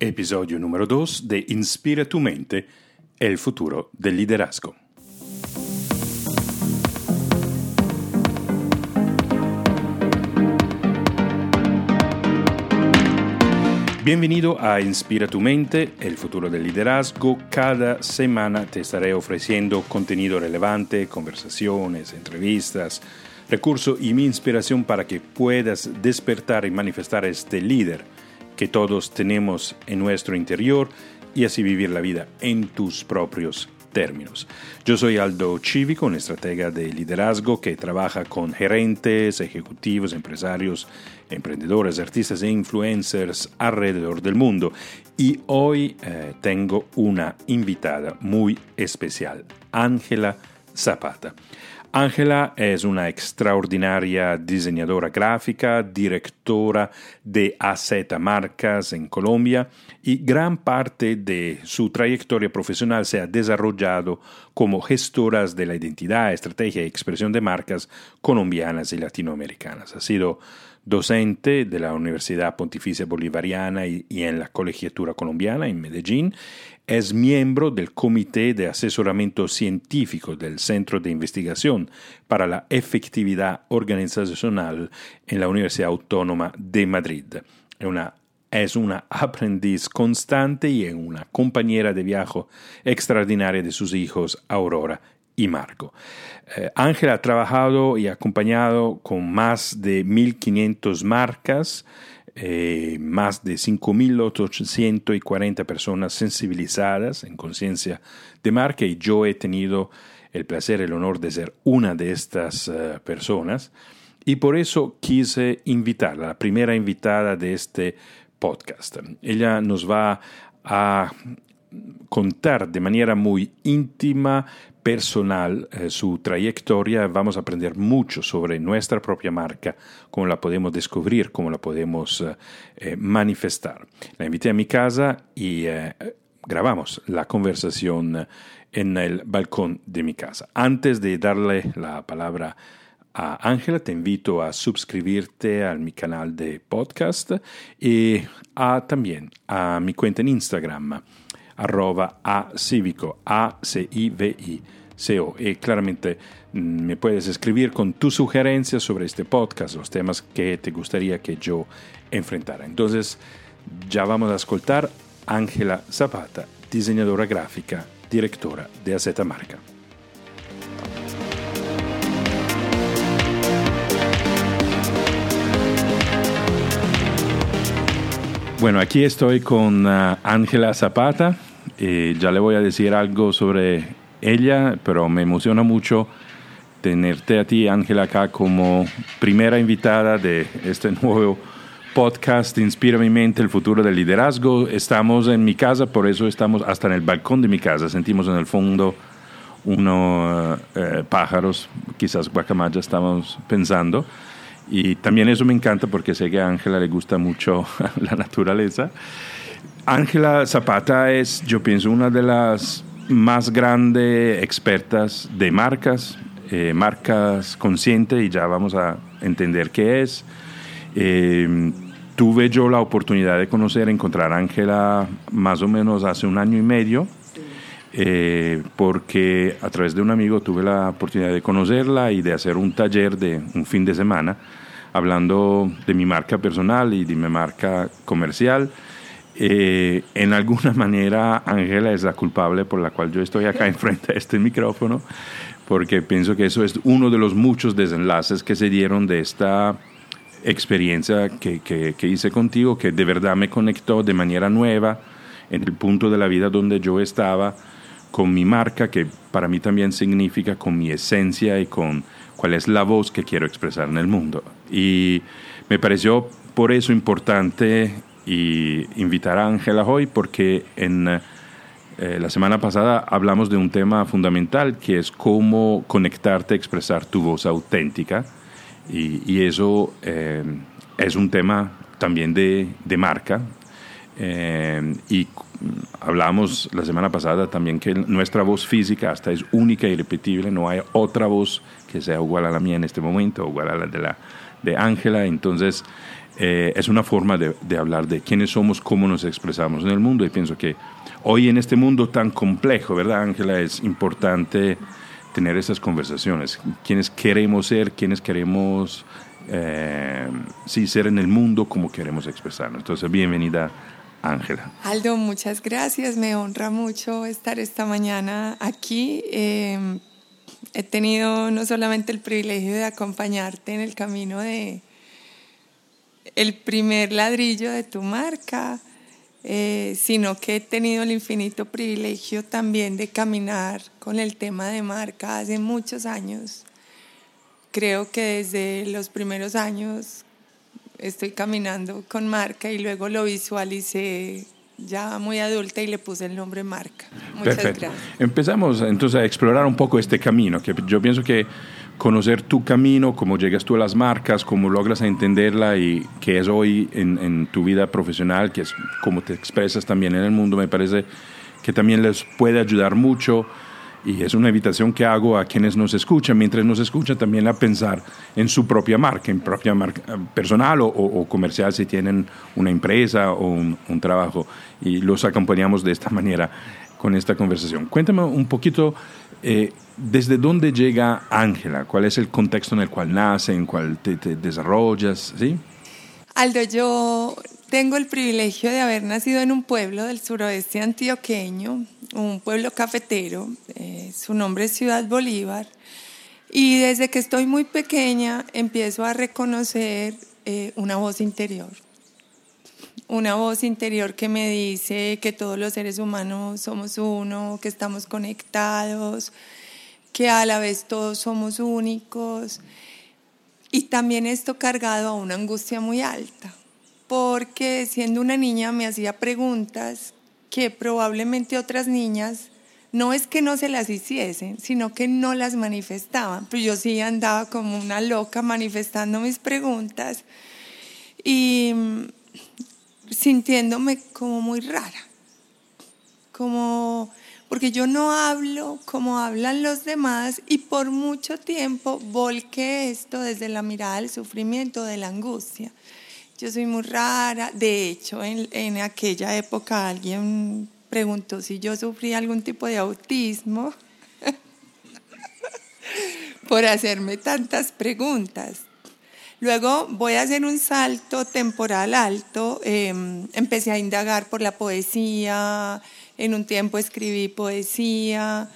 Episodio número 2 de Inspira tu mente, el futuro del liderazgo. Bienvenido a Inspira tu mente, el futuro del liderazgo. Cada semana te estaré ofreciendo contenido relevante, conversaciones, entrevistas, recursos y mi inspiración para que puedas despertar y manifestar este líder que todos tenemos en nuestro interior y así vivir la vida en tus propios términos. Yo soy Aldo Cívico, un estratega de liderazgo que trabaja con gerentes, ejecutivos, empresarios, emprendedores, artistas e influencers alrededor del mundo. Y hoy eh, tengo una invitada muy especial, Ángela Zapata. Ángela es una extraordinaria diseñadora gráfica, directora de AZ Marcas en Colombia y gran parte de su trayectoria profesional se ha desarrollado como gestoras de la identidad, estrategia y expresión de marcas colombianas y latinoamericanas. Ha sido docente de la Universidad Pontificia Bolivariana y, en la Colegiatura Colombiana en Medellín. Es miembro del Comité de Asesoramiento Científico del Centro de Investigación para la Efectividad Organizacional en la Universidad Autónoma de Madrid. Es una, es una aprendiz constante y una compañera de viaje extraordinaria de sus hijos Aurora y Marco. Eh, Ángel ha trabajado y acompañado con más de 1.500 marcas, eh, más de 5.840 personas sensibilizadas en conciencia de marca y yo he tenido el placer, el honor de ser una de estas eh, personas y por eso quise invitarla, la primera invitada de este podcast. Ella nos va a contar de manera muy íntima, personal, eh, su trayectoria, vamos a aprender mucho sobre nuestra propia marca, cómo la podemos descubrir, cómo la podemos eh, eh, manifestar. La invité a mi casa y grabamos la conversación en el balcón de mi casa. Antes de darle la palabra a Ángela, te invito a suscribirte a mi canal de podcast y a, también a mi cuenta en Instagram arroba a cívico, a c i v i c o Y claramente mm, me puedes escribir con tus sugerencias sobre este podcast, los temas que te gustaría que yo enfrentara. Entonces, ya vamos a escuchar Ángela Zapata, diseñadora gráfica, directora de AZ Marca. Bueno, aquí estoy con ah, Ángela Zapata. Eh, ya le voy a decir algo sobre ella, pero me emociona mucho tenerte a ti, Ángela, acá como primera invitada de este nuevo podcast Inspira mi mente, el futuro del liderazgo. Estamos en mi casa, por eso estamos hasta en el balcón de mi casa. Sentimos en el fondo unos eh, pájaros, quizás guacamaya estamos pensando. Y también eso me encanta porque sé que a Ángela le gusta mucho la naturaleza. Ángela Zapata es, yo pienso, una de las más grandes expertas de marcas, eh, marcas conscientes, y ya vamos a entender qué es. Eh, tuve yo la oportunidad de conocer, encontrar a Ángela más o menos hace un año y medio, eh, porque a través de un amigo tuve la oportunidad de conocerla y de hacer un taller de un fin de semana hablando de mi marca personal y de mi marca comercial eh, en alguna manera Ángela es la culpable por la cual yo estoy acá enfrente de este micrófono, porque pienso que eso es uno de los muchos desenlaces que se dieron de esta experiencia que, que, hice contigo, que de verdad me conectó de manera nueva en el punto de la vida donde yo estaba con mi marca, que para mí también significa con mi esencia y con cuál es la voz que quiero expresar en el mundo. Y me pareció por eso importante y invitar a Ángela hoy porque en eh, la semana pasada hablamos de un tema fundamental que es cómo conectarte, expresar tu voz auténtica. Y, eso eh, es un tema también de, de marca. Eh, y hablamos la semana pasada también que nuestra voz física hasta es única y repetible, no hay otra voz que sea igual a la mía en este momento, igual a la de la de Ángela, entonces eh, es una forma de, hablar de quiénes somos, cómo nos expresamos en el mundo y pienso que hoy en este mundo tan complejo, ¿verdad, Ángela? Es importante tener esas conversaciones. Quiénes queremos ser, quiénes queremos eh, sí, ser en el mundo, cómo queremos expresarnos. Entonces, bienvenida. Ángela. Aldo, muchas gracias. Me honra mucho estar esta mañana aquí. Eh, he tenido no solamente el privilegio de acompañarte en el camino de, el primer ladrillo de tu marca, eh, sino que he tenido el infinito privilegio también de caminar con el tema de marca hace muchos años. Creo que desde los primeros años estoy caminando con marca y luego lo visualicé ya muy adulta y le puse el nombre marca. Muchas Perfecto. Empezamos entonces a explorar un poco este camino, que yo pienso que conocer tu camino, cómo llegas tú a las marcas, cómo logras entenderla y qué es hoy en, tu vida profesional, que es cómo te expresas también en el mundo, me parece que también les puede ayudar mucho y es una invitación que hago a quienes nos escuchan, mientras nos escuchan también a pensar en su propia marca, en propia marca eh, personal o, comercial si tienen una empresa o un, un, trabajo y los acompañamos de esta manera con esta conversación. Cuéntame un poquito eh, ¿Desde dónde llega Ángela? ¿Cuál es el contexto en el cual nace, en te, desarrollas? Aldo, yo tengo el privilegio de haber nacido en un pueblo del suroeste antioqueño, un pueblo cafetero, eh, su nombre es Ciudad Bolívar, y desde que estoy muy pequeña empiezo a reconocer eh, una voz interior, una voz interior que me dice que todos los seres humanos somos uno, que estamos conectados, que a la vez todos somos únicos. Y también esto cargado a una angustia muy alta, porque siendo una niña me hacía preguntas que probablemente otras niñas no es que no se las hiciesen, sino que no las manifestaban. Pues yo sí andaba como una loca manifestando mis preguntas y sintiéndome como muy rara, como porque yo no hablo como hablan los demás y por mucho tiempo volqué esto desde la mirada del sufrimiento, de la angustia. Yo soy muy rara, de hecho en, aquella época alguien preguntó si yo sufría algún tipo de autismo por hacerme tantas preguntas. Luego voy a hacer un salto temporal alto, em, empecé a indagar por la poesía, en un tiempo escribí poesía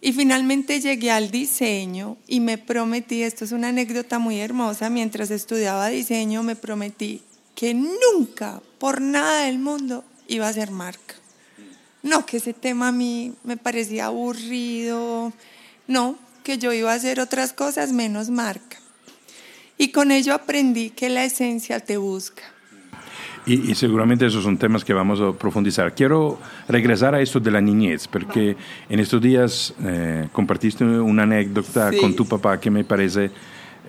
y finalmente llegué al diseño y me prometí, esto es una anécdota muy hermosa, mientras estudiaba diseño me prometí que nunca, por nada del mundo, iba a ser marca. No, que ese tema a mí me parecía aburrido, no, que yo iba a hacer otras cosas menos marca. Y con ello aprendí que la esencia te busca y, seguramente esos son temas que vamos a profundizar. Quiero regresar a esto de la niñez, porque en estos días eh, compartiste una anécdota con tu papá que me parece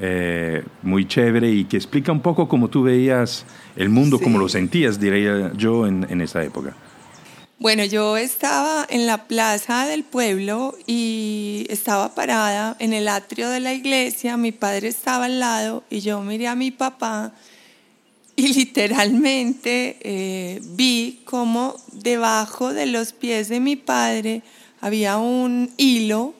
eh, muy chévere y que explica un poco cómo tú veías el mundo, cómo lo sentías, diría yo, en, en esa época. Bueno, yo estaba en la plaza del pueblo y estaba parada en el atrio de la iglesia, mi padre estaba al lado y yo miré a mi papá y literalmente eh, vi como debajo de los pies de mi padre había un hilo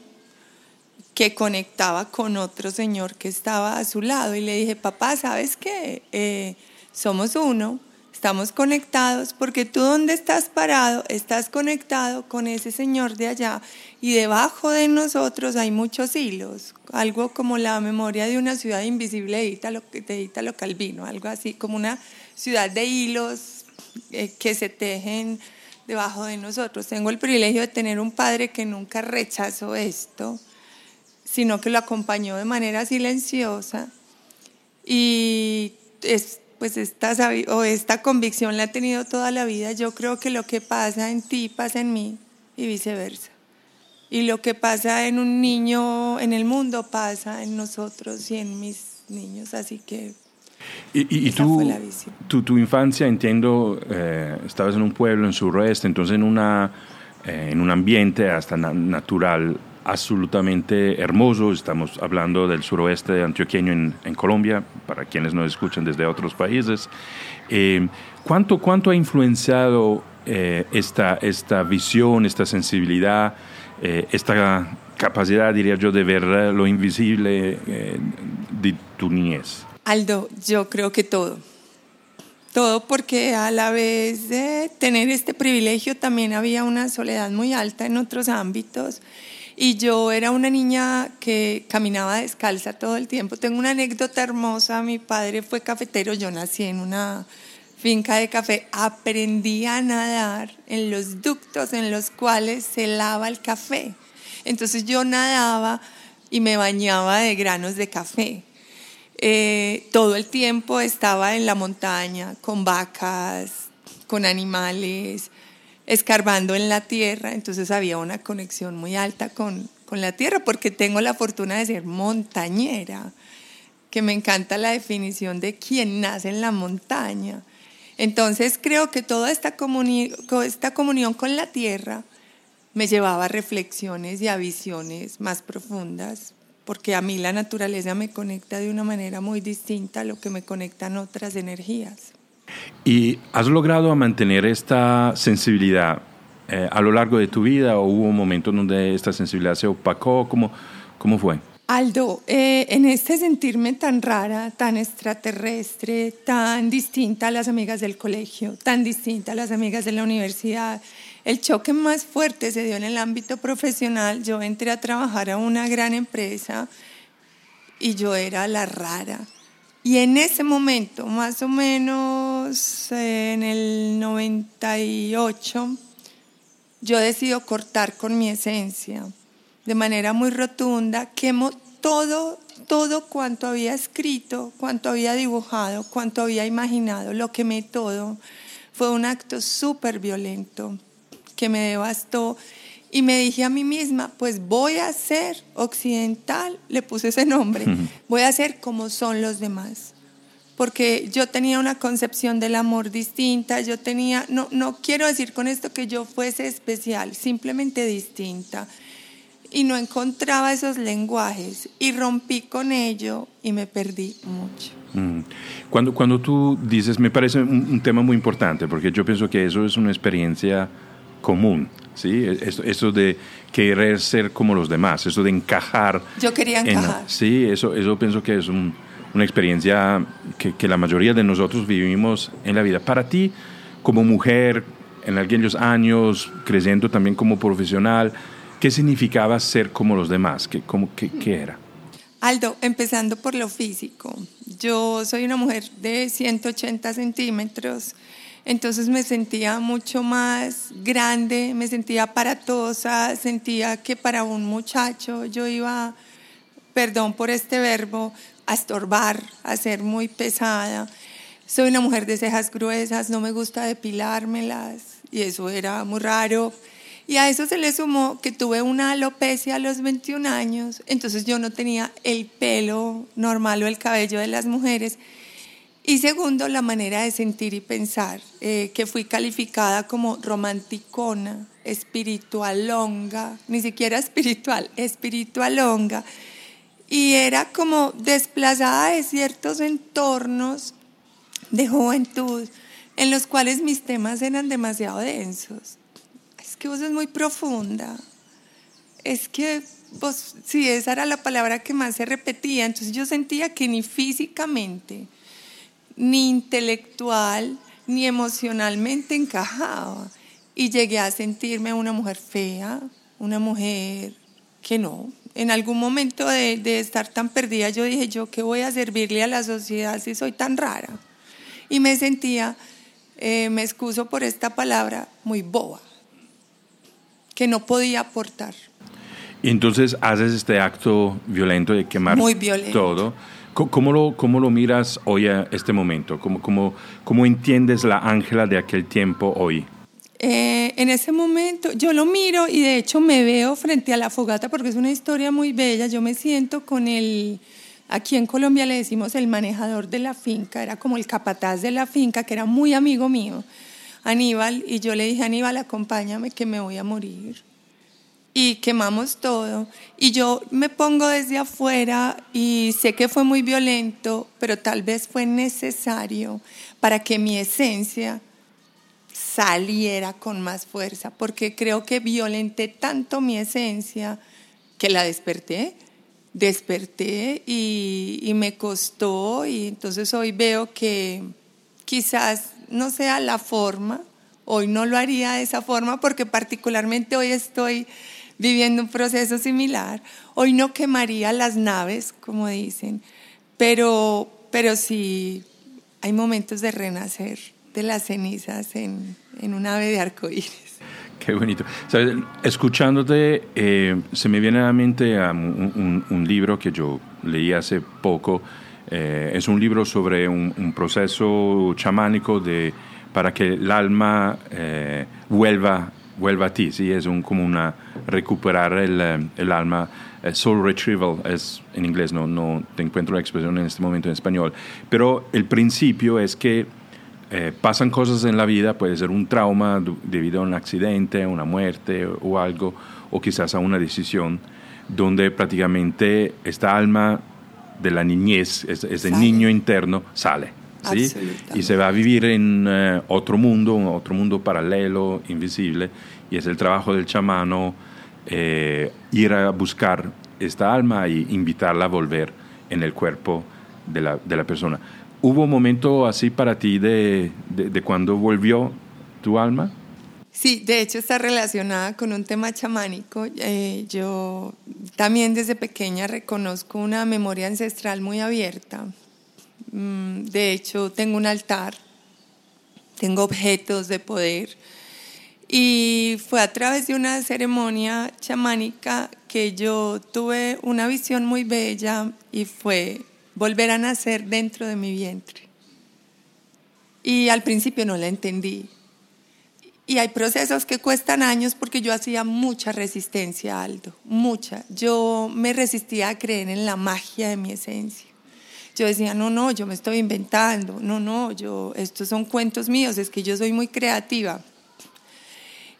que conectaba con otro señor que estaba a su lado. Y le dije, papá, ¿sabes qué? Eh, somos uno, estamos conectados porque tú donde estás parado estás conectado con ese señor de allá y debajo de nosotros hay muchos hilos, algo como la memoria de una ciudad invisible de Ítalo, de Calvino, algo así, como una ciudad de hilos eh, que se tejen debajo de nosotros. Tengo el privilegio de tener un padre que nunca rechazó esto, sino que lo acompañó de manera silenciosa y pues esta, o esta convicción la ha tenido toda la vida. Yo creo que lo que pasa en ti pasa en mí y viceversa. Y lo que pasa en un niño en el mundo pasa en nosotros y en mis niños. Así que y, y tú, tu, tu, infancia, entiendo, eh, estabas en un pueblo en suroeste, entonces en, una, eh, en un ambiente hasta natural absolutamente hermoso. Estamos hablando del suroeste antioqueño en, Colombia, para quienes nos escuchan desde otros países. Eh, ¿cuánto, ¿Cuánto ha influenciado eh, esta, esta visión, esta sensibilidad, eh, esta capacidad, diría yo, de ver lo invisible de tu niñez? Aldo, yo creo que todo. Todo porque a la vez de tener este privilegio también había una soledad muy alta en otros ámbitos y yo era una niña que caminaba descalza todo el tiempo. Tengo una anécdota hermosa, mi padre fue cafetero, yo nací en una finca de café, aprendí a nadar en los ductos en los cuales se lava el café. Entonces yo nadaba y me bañaba de granos de café. Eh, todo el tiempo estaba en la montaña con vacas, con animales, escarbando en la tierra, entonces había una conexión muy alta con, con la tierra porque tengo la fortuna de ser montañera, que me encanta la definición de quien nace en la montaña. Entonces creo que toda esta, esta comunión con la tierra me llevaba a reflexiones y a visiones más profundas, porque a mí la naturaleza me conecta de una manera muy distinta a lo que me conectan otras energías. ¿Y has logrado mantener esta sensibilidad eh, a lo largo de tu vida o hubo un momento donde esta sensibilidad se opacó? ¿Cómo, cómo fue? Aldo, eh, en este sentirme tan rara, tan extraterrestre, tan distinta a las amigas del colegio, tan distinta a las amigas de la universidad, el choque más fuerte se dio en el ámbito profesional. Yo entré a trabajar a una gran empresa y yo era la rara. Y en ese momento, más o menos en el 98, yo decido cortar con mi esencia de manera muy rotunda, quemo todo, todo cuanto había escrito, cuanto había dibujado, cuanto había imaginado, lo quemé todo. Fue un acto súper violento que me devastó y me dije a mí misma, pues voy a ser occidental, le puse ese nombre, voy a ser como son los demás. Porque yo tenía una concepción del amor distinta, yo tenía, no, no quiero decir con esto que yo fuese especial, simplemente distinta. Y no encontraba esos lenguajes y rompí con ello y me perdí mucho. Mm. Cuando, cuando tú dices, me parece un, un tema muy importante, porque yo pienso que eso es una experiencia común, ¿sí? Eso, de querer ser como los demás, eso de encajar. Yo quería encajar. sí, eso, eso pienso que es una experiencia que, que, la mayoría de nosotros vivimos en la vida. Para ti, como mujer, en aquellos años, creciendo también como profesional, ¿qué significaba ser como los demás? ¿Qué, cómo, qué, qué era? Aldo, empezando por lo físico. Yo soy una mujer de 180 centímetros entonces me sentía mucho más grande, me sentía aparatosa, sentía que para un muchacho yo iba, perdón por este verbo, a estorbar, a ser muy pesada. Soy una mujer de cejas gruesas, no me gusta depilármelas y eso era muy raro. Y a eso se le sumó que tuve una alopecia a los 21 años, entonces yo no tenía el pelo normal o el cabello de las mujeres y segundo, la manera de sentir y pensar, eh, que fui calificada como romanticona, espiritualonga, ni siquiera espiritual, espiritualonga. Y era como desplazada de ciertos entornos de juventud en los cuales mis temas eran demasiado densos. Es que vos es muy profunda. Es que vos, sí, esa era la palabra que más se repetía. Entonces yo sentía que ni físicamente, ni intelectual, ni emocionalmente encajaba. Y llegué a sentirme una mujer fea, una mujer que no. En algún momento de, estar tan perdida, yo dije, ¿yo qué voy a servirle a la sociedad si soy tan rara? Y me sentía, eh, me excuso por esta palabra, muy boba, que no podía aportar. Y entonces haces este acto violento de quemar todo ¿Cómo lo, cómo lo miras hoy a este momento? ¿Cómo, cómo, cómo entiendes la Ángela de aquel tiempo hoy? Eh, en ese momento yo lo miro y de hecho me veo frente a la fogata porque es una historia muy bella. Yo me siento con el, aquí en Colombia le decimos el manejador de la finca, era como el capataz de la finca, que era muy amigo mío, Aníbal, y yo le dije, Aníbal, acompáñame que me voy a morir. Y quemamos todo. Y yo me pongo desde afuera y sé que fue muy violento, pero tal vez fue necesario para que mi esencia saliera con más fuerza, porque creo que violenté tanto mi esencia que la desperté, desperté y, y me costó y entonces hoy veo que quizás no sea la forma, hoy no lo haría de esa forma porque particularmente hoy estoy viviendo un proceso similar. Hoy no quemaría las naves, como dicen, pero, pero sí hay momentos de renacer de las cenizas en, en un ave de arcoíris. Qué bonito. Escuchándote, eh, se me viene a la mente un, un, libro que yo leí hace poco. Eh, es un libro sobre un, proceso chamánico de, para que el alma eh, vuelva, vuelva a ti. ¿sí? Es un, como una recuperar el, el alma. soul retrieval es en inglés, no, no te encuentro la expresión en este momento en español. Pero el principio es que eh, pasan cosas en la vida, puede ser un trauma debido a un accidente, una muerte o algo, o quizás a una decisión, donde prácticamente esta alma de la niñez, ese niño interno, sale. ¿sí? Y se va a vivir en eh, otro mundo, otro mundo paralelo, invisible, y es el trabajo del chamano eh, ir a buscar esta alma e invitarla a volver en el cuerpo de la, de la persona. ¿Hubo un momento así para ti de, de, cuando volvió tu alma? Sí, de hecho está relacionada con un tema chamánico. Eh, yo también desde pequeña reconozco una memoria ancestral muy abierta. Mm, de hecho, tengo un altar, tengo objetos de poder. Y fue a través de una ceremonia chamánica que yo tuve una visión muy bella y fue volver a nacer dentro de mi vientre. Y al principio no la entendí. Y hay procesos que cuestan años porque yo hacía mucha resistencia, Aldo, mucha. Yo me resistía a creer en la magia de mi esencia. Yo decía, no, no, yo me estoy inventando, no, no, yo, estos son cuentos míos, es que yo soy muy creativa.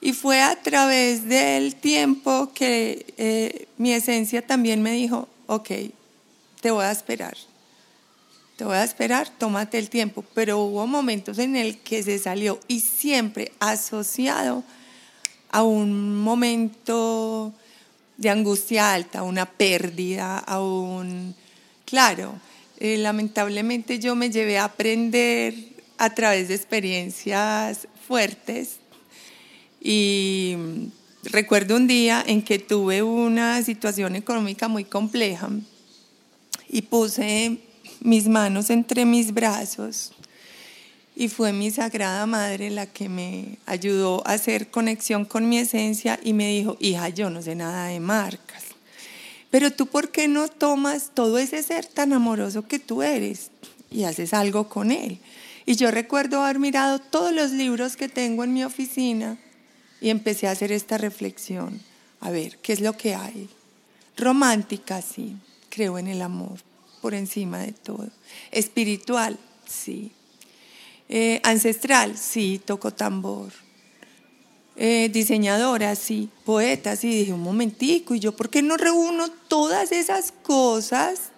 Y fue a través del tiempo que eh, mi esencia también me dijo, ok, te voy a esperar. Te voy a esperar, tómate el tiempo. Pero hubo momentos en el que se salió y siempre asociado a un momento de angustia alta, una pérdida, a un... Claro, eh, lamentablemente yo me llevé a aprender a través de experiencias fuertes y recuerdo un día en que tuve una situación económica muy compleja y puse mis manos entre mis brazos y fue mi Sagrada Madre la que me ayudó a hacer conexión con mi esencia y me dijo, hija, yo no sé nada de marcas, pero tú por qué no tomas todo ese ser tan amoroso que tú eres y haces algo con él. Y yo recuerdo haber mirado todos los libros que tengo en mi oficina y empecé a hacer esta reflexión. A ver, ¿qué es lo que hay? Romántica, sí creo en el amor por encima de todo. Espiritual, sí. Eh, ancestral, sí, toco tambor. Eh, diseñadora, sí. Poeta, sí. Dije, un momentico, ¿y yo por qué no reúno todas esas cosas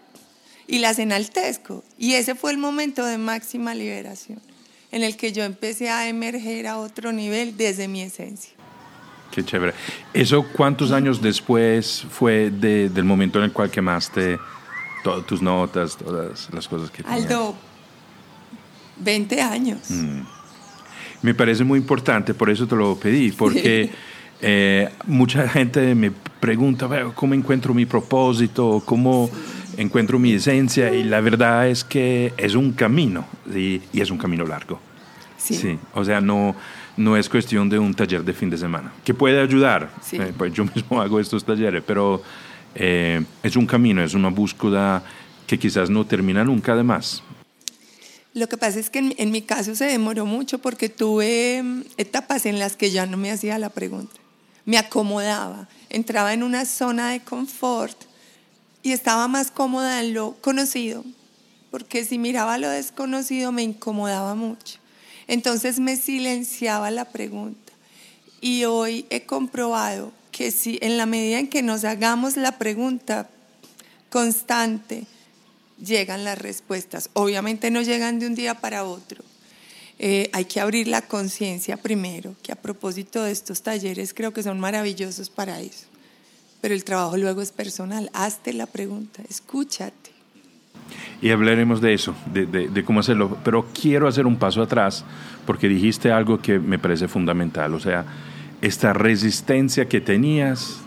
y las enaltezco? Y ese fue el momento de máxima liberación, en el que yo empecé a emerger a otro nivel desde mi esencia. Qué chévere. ¿Eso cuántos años después fue del momento en el cual quemaste todas tus notas, todas las cosas que tenías? Aldo, 20 años. Mm. Me parece muy importante, por eso te lo pedí, porque eh, mucha gente me pregunta, ¿cómo encuentro mi propósito? ¿Cómo encuentro mi esencia? Y la verdad es que es un camino, y, y es un camino largo. Sí. sí. O sea, no no es cuestión de un taller de fin de semana, que puede ayudar. Eh, pues yo mismo hago estos talleres, pero eh, es un camino, es una búsqueda que quizás no termina nunca además. Lo que pasa es que en, mi caso se demoró mucho porque tuve mm, etapas en las que ya no me hacía la pregunta. Me acomodaba, entraba en una zona de confort y estaba más cómoda en lo conocido, porque si miraba lo desconocido me incomodaba mucho. Entonces me silenciaba la pregunta. Y hoy he comprobado que si en la medida en que nos hagamos la pregunta constante, llegan las respuestas. Obviamente no llegan de un día para otro. Eh, hay que abrir la conciencia primero, que a propósito de estos talleres creo que son maravillosos para eso. Pero el trabajo luego es personal. Hazte la pregunta, escúchate. Y hablaremos de eso, de, de, cómo hacerlo. Pero quiero hacer un paso atrás porque dijiste algo que me parece fundamental. O sea, esta resistencia que tenías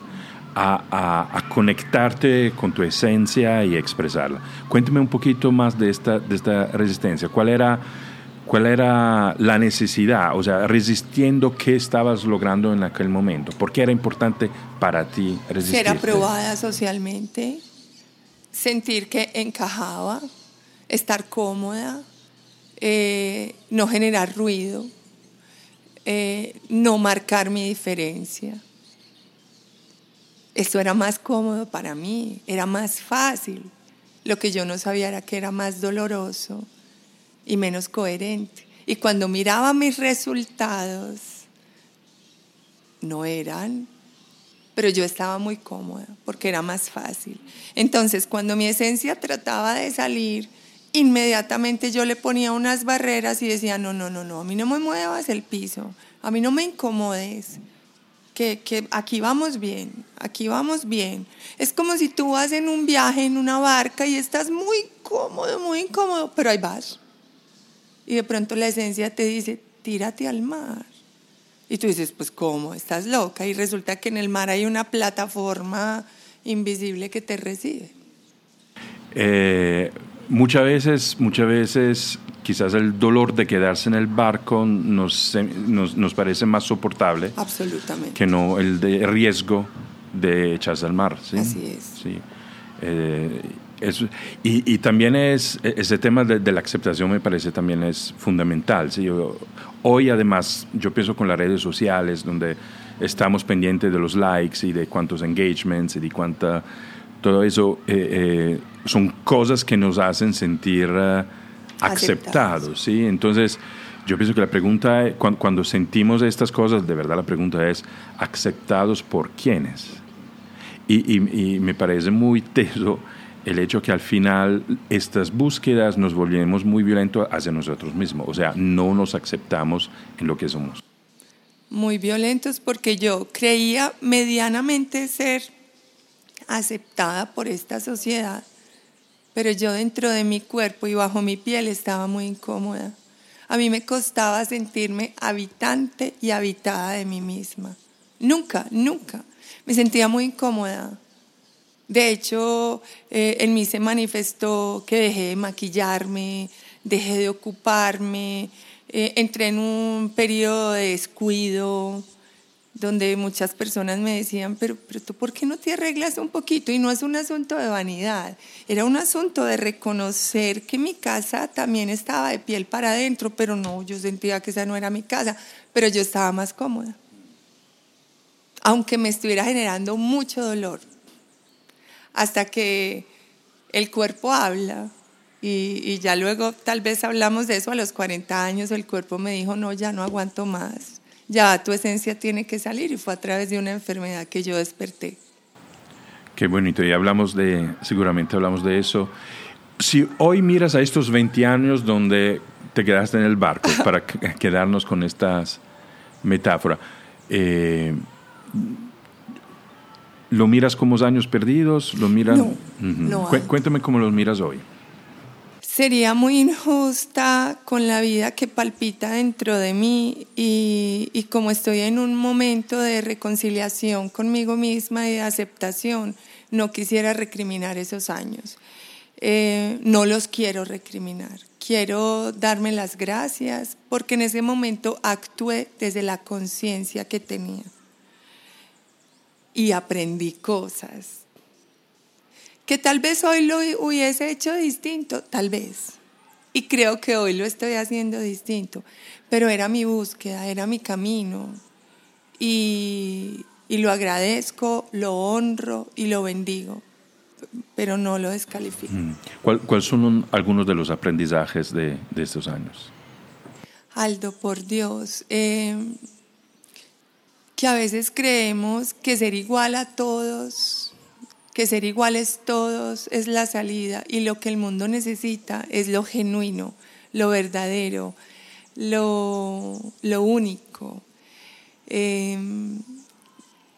a, a, conectarte con tu esencia y expresarla. Cuéntame un poquito más de esta, de esta resistencia. ¿Cuál era, ¿Cuál era la necesidad? O sea, resistiendo, ¿qué estabas logrando en aquel momento? ¿Por qué era importante para ti resistir? Ser aprobada socialmente, sentir que encajaba, estar cómoda, eh, no generar ruido, eh, no marcar mi diferencia. Esto era más cómodo para mí, era más fácil. Lo que yo no sabía era que era más doloroso y menos coherente. Y cuando miraba mis resultados, no eran, pero yo estaba muy cómoda porque era más fácil. Entonces, cuando mi esencia trataba de salir, inmediatamente yo le ponía unas barreras y decía, no, no, no, no, a mí no me muevas el piso, a mí no me incomodes que, aquí vamos bien, aquí vamos bien. Es como si tú vas en un viaje en una barca y estás muy cómodo, muy incómodo, pero ahí vas. Y de pronto la esencia te dice, tírate al mar. Y tú dices, pues ¿cómo? Estás loca. Y resulta que en el mar hay una plataforma invisible que te recibe. Eh, muchas veces, muchas veces quizás el dolor de quedarse en el barco nos, nos, parece más soportable Absolutamente. que no el de riesgo de echarse al mar. ¿sí? Así es. Sí. Eh, y, y, también es ese tema de, la aceptación me parece también es fundamental. ¿sí? Hoy además yo pienso con las redes sociales donde estamos pendientes de los likes y de cuántos engagements y de cuánta todo eso eh, eh, son cosas que nos hacen sentir aceptados, ¿sí? Entonces, yo pienso que la pregunta, cuando, cuando, sentimos estas cosas, de verdad la pregunta es, ¿aceptados por quiénes? Y, y, me parece muy teso el hecho que al final estas búsquedas nos volvemos muy violentos hacia nosotros mismos, o sea, no nos aceptamos en lo que somos. Muy violentos porque yo creía medianamente ser aceptada por esta sociedad pero yo dentro de mi cuerpo y bajo mi piel estaba muy incómoda. A mí me costaba sentirme habitante y habitada de mí misma. Nunca, nunca. Me sentía muy incómoda. De hecho, eh, en mí se manifestó que dejé de maquillarme, dejé de ocuparme, eh, entré en un periodo de descuido, donde muchas personas me decían, pero, pero tú por qué no te arreglas un poquito? Y no es un asunto de vanidad, era un asunto de reconocer que mi casa también estaba de piel para adentro, pero no, yo sentía que esa no era mi casa, pero yo estaba más cómoda, aunque me estuviera generando mucho dolor, hasta que el cuerpo habla. Y, y ya luego tal vez hablamos de eso a los 40 años, el cuerpo me dijo, no, ya no aguanto más ya tu esencia tiene que salir y fue a través de una enfermedad que yo desperté. Qué bonito, y hablamos de, seguramente hablamos de eso. Si hoy miras a estos 20 años donde te quedaste en el barco, para quedarnos con estas metáforas, eh, ¿lo miras como años perdidos? ¿Lo miras? No, Cuéntame cómo los miras hoy sería muy injusta con la vida que palpita dentro de mí y, como estoy en un momento de reconciliación conmigo misma y de aceptación, no quisiera recriminar esos años. Eh, no los quiero recriminar. Quiero darme las gracias porque en ese momento actué desde la conciencia que tenía y aprendí cosas que tal vez hoy lo hubiese hecho distinto, tal vez. Y creo que hoy lo estoy haciendo distinto. Pero era mi búsqueda, era mi camino. Y, lo agradezco, lo honro y lo bendigo. Pero no lo descalifico. Mm. ¿Cuáles son algunos de los aprendizajes de, estos años? Aldo, por Dios. Eh, que a veces creemos que ser igual a todos, que ser iguales todos es la salida y lo que el mundo necesita es lo genuino, lo verdadero, lo, único. Em,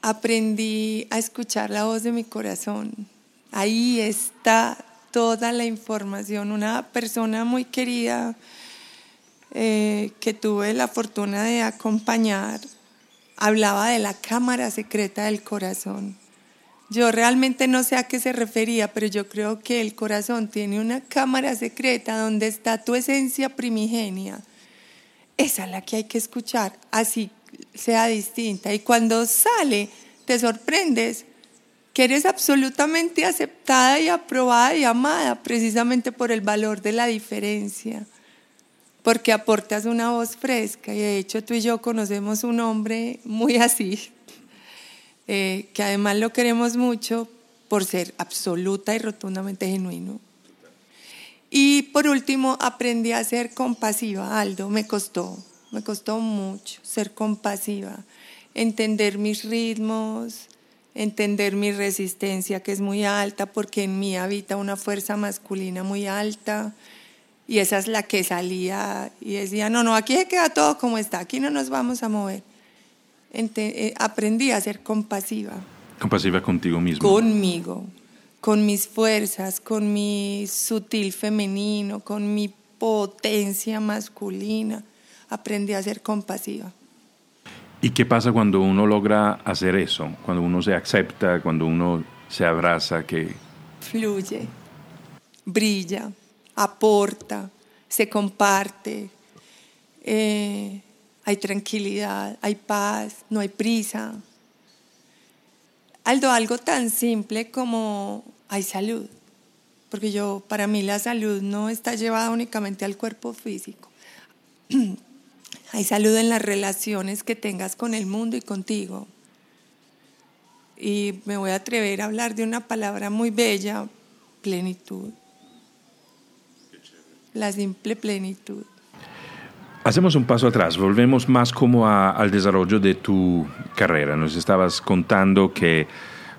aprendí a escuchar la voz de mi corazón. Ahí está toda la información. Una persona muy querida eh, que tuve la fortuna de acompañar hablaba de la cámara secreta del corazón. Yo realmente no sé a qué se refería, pero yo creo que el corazón tiene una cámara secreta donde está tu esencia primigenia. Esa es la que hay que escuchar, así sea distinta. Y cuando sale, te sorprendes que eres absolutamente aceptada y aprobada y amada precisamente por el valor de la diferencia porque aportas una voz fresca y de hecho tú y yo conocemos un hombre muy así, eh, que además lo queremos mucho por ser absoluta y rotundamente genuino. Y por último, aprendí a ser compasiva, Aldo, me costó, me costó mucho ser compasiva, entender mis ritmos, entender mi resistencia que es muy alta, porque en mí habita una fuerza masculina muy alta, y esa es la que salía y decía, no, no, aquí se queda todo como está, aquí no nos vamos a mover. Eh, aprendí a ser compasiva. Compasiva contigo mismo. Conmigo, con mis fuerzas, con mi sutil femenino, con mi potencia masculina. Aprendí a ser compasiva. ¿Y qué pasa cuando uno logra hacer eso? Cuando uno se acepta, cuando uno se abraza, que... Fluye, brilla aporta, se comparte, eh, hay tranquilidad, hay paz, no hay prisa. Aldo, algo tan simple como hay salud, porque yo, para mí la salud no está llevada únicamente al cuerpo físico. hay salud en las relaciones que tengas con el mundo y contigo. Y me voy a atrever a hablar de una palabra muy bella, plenitud la simple plenitud. Hacemos un paso atrás, volvemos más como al desarrollo de tu carrera. Nos estabas contando que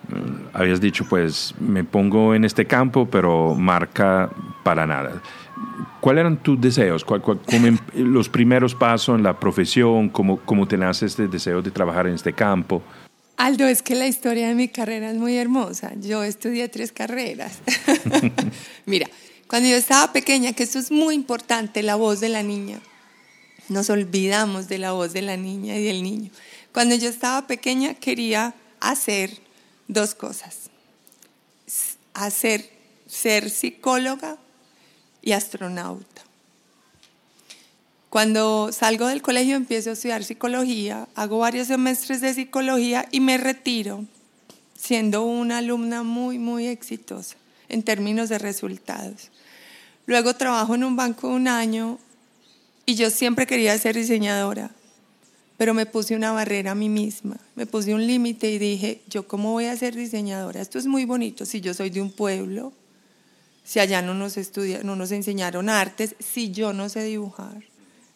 mm, habías dicho, pues me pongo en este campo, pero marca para nada. ¿Cuáles eran tus deseos? Em, los primeros pasos en la profesión? ¿Cómo, ¿Cómo te nace este deseo de trabajar en este campo? Aldo, es que la historia de mi carrera es muy hermosa. Yo estudié tres carreras. Mira, cuando yo estaba pequeña, que esto es muy importante, la voz de la niña. Nos olvidamos de la voz de la niña y del niño. Cuando yo estaba pequeña quería hacer dos cosas. Hacer, ser psicóloga y astronauta. Cuando salgo del colegio empiezo a estudiar psicología, hago varios semestres de psicología y me retiro siendo una alumna muy, muy exitosa en términos de resultados. Luego trabajo en un banco un año y yo siempre quería ser diseñadora, pero me puse una barrera a mí misma, me puse un límite y dije, yo cómo voy a ser diseñadora? Esto es muy bonito si yo soy de un pueblo, si allá no nos, no nos enseñaron artes, si yo no sé dibujar.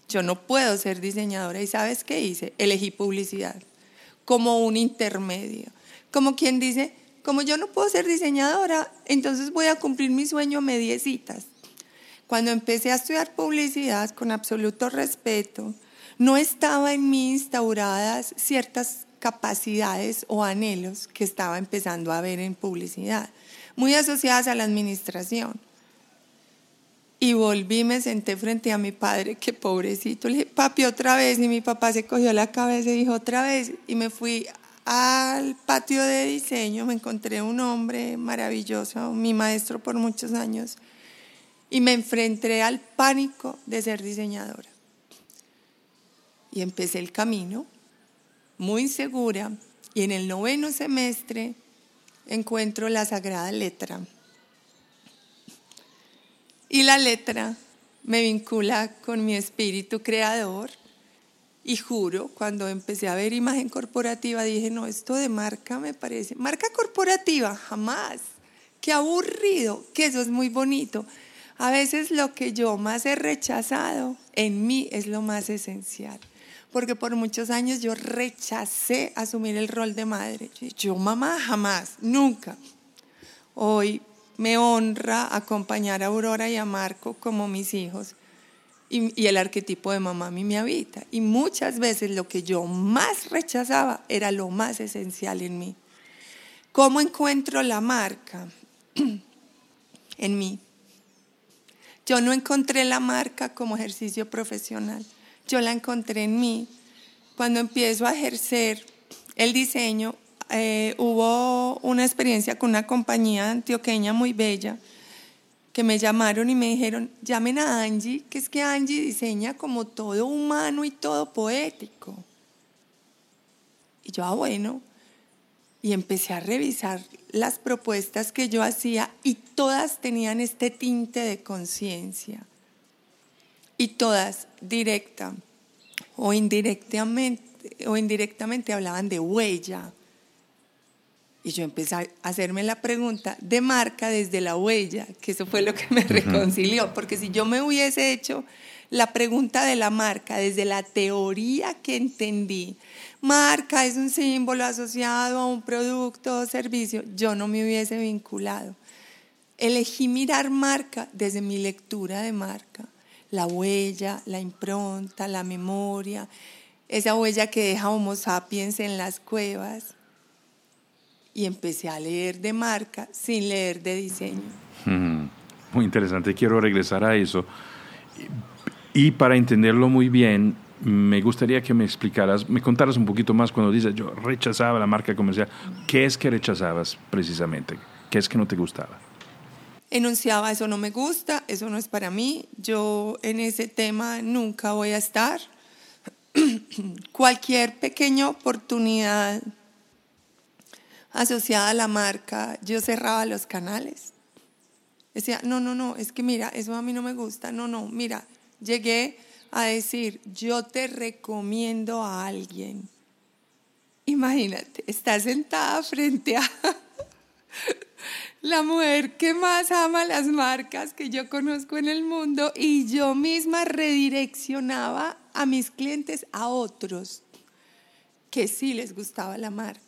Yo no puedo ser diseñadora. ¿Y sabes qué hice? Elegí publicidad como un intermedio. Como quien dice, como yo no puedo ser diseñadora, entonces voy a cumplir mi sueño mediecitas. Cuando empecé a estudiar publicidad con absoluto respeto, no estaba en mí instauradas ciertas capacidades o anhelos que estaba empezando a ver en publicidad, muy asociadas a la administración. Y volví, me senté frente a mi padre, que pobrecito, le dije, papi, otra vez, y mi papá se cogió la cabeza y dijo, otra vez, y me fui al patio de diseño, me encontré un hombre maravilloso, mi maestro por muchos años, y me enfrenté al pánico de ser diseñadora. Y empecé el camino muy insegura y en el noveno semestre encuentro la sagrada letra. Y la letra me vincula con mi espíritu creador y juro, cuando empecé a ver imagen corporativa, dije, no, esto de marca me parece, marca corporativa, jamás, qué aburrido, que eso es muy bonito. A veces lo que yo más he rechazado en mí es lo más esencial. porque por muchos años yo rechacé asumir el rol de madre. Yo mamá jamás, nunca. Hoy me honra acompañar a Aurora y a Marco como mis hijos y, el arquetipo de mamá a mí me habita. Y muchas veces lo que yo más rechazaba era lo más esencial en mí. ¿Cómo encuentro la marca? en mí. Yo no encontré la marca como ejercicio profesional, yo la encontré en mí. Cuando empiezo a ejercer el diseño, eh, hubo una experiencia con una compañía antioqueña muy bella que me llamaron y me dijeron, llamen a Angie, que es que Angie diseña como todo humano y todo poético. Y yo, ah, bueno, y empecé a revisar las propuestas que yo hacía y todas tenían este tinte de conciencia. Y todas directa o indirectamente, o indirectamente hablaban de huella, y yo empecé a hacerme la pregunta de marca desde la huella, que eso fue lo que me reconcilió, porque si yo me hubiese hecho la pregunta de la marca desde la teoría que entendí, marca es un símbolo asociado a un producto o servicio, yo no me hubiese vinculado. Elegí mirar marca desde mi lectura de marca, la huella, la impronta, la memoria, esa huella que deja Homo sapiens en las cuevas y empecé a leer de marca sin leer de diseño. Muy interesante, quiero regresar a eso. Y para entenderlo muy bien, me gustaría que me explicaras, me contaras un poquito más cuando dices yo rechazaba la marca comercial. ¿Qué es que rechazabas precisamente? ¿Qué es que no te gustaba? Enunciaba, eso no me gusta, eso no es para mí, yo en ese tema nunca voy a estar. Cualquier pequeña oportunidad asociada a la marca, yo cerraba los canales. Decía, no, no, no, es que mira, eso a mí no me gusta, no, no, mira, llegué a decir, yo te recomiendo a alguien. Imagínate, está sentada frente a la mujer que más ama las marcas que yo conozco en el mundo y yo misma redireccionaba a mis clientes a otros que sí les gustaba la marca.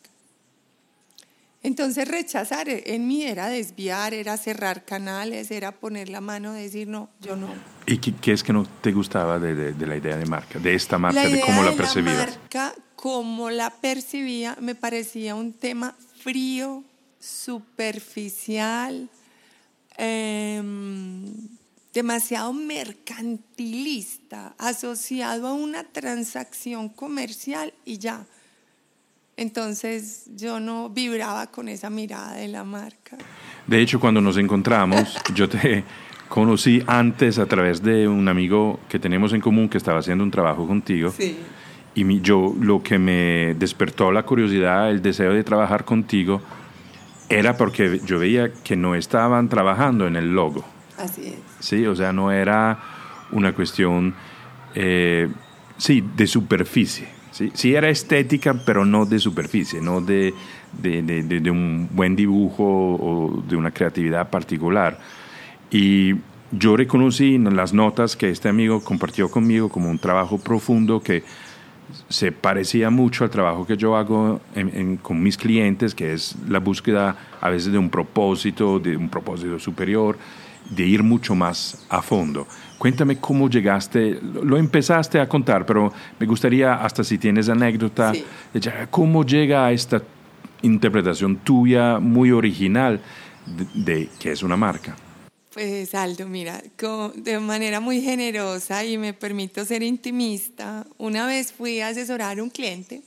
Entonces rechazar en mí era desviar, era cerrar canales, era poner la mano, decir no, yo no. ¿Y qué, es que no te gustaba de, la idea de marca, de esta marca, de cómo la percibías? La marca, como la percibía, me parecía un tema frío, superficial, em, demasiado mercantilista, asociado a una transacción comercial y ya entonces yo no vibraba con esa mirada de la marca. De hecho, cuando nos encontramos, yo te conocí antes a través de un amigo que tenemos en común que estaba haciendo un trabajo contigo. Sí. Y yo lo que me despertó la curiosidad, el deseo de trabajar contigo, era porque yo veía que no estaban trabajando en el logo. Así es. Sí, o sea, no era una cuestión, eh, sí, de superficie Sí, era estética, pero no de superficie, no de, de, un buen dibujo o de una creatividad particular. Y yo reconocí en las notas que este amigo compartió conmigo como un trabajo profundo que se parecía mucho al trabajo que yo hago con mis clientes, que es la búsqueda a veces de un propósito, de un propósito superior, de ir mucho más a fondo. Cuéntame cómo llegaste, lo empezaste a contar, pero me gustaría, hasta si tienes anécdota, cómo llega a esta interpretación tuya muy original de, que es una marca. Pues Aldo, mira, de manera muy generosa y me permito ser intimista, una vez fui a asesorar a un cliente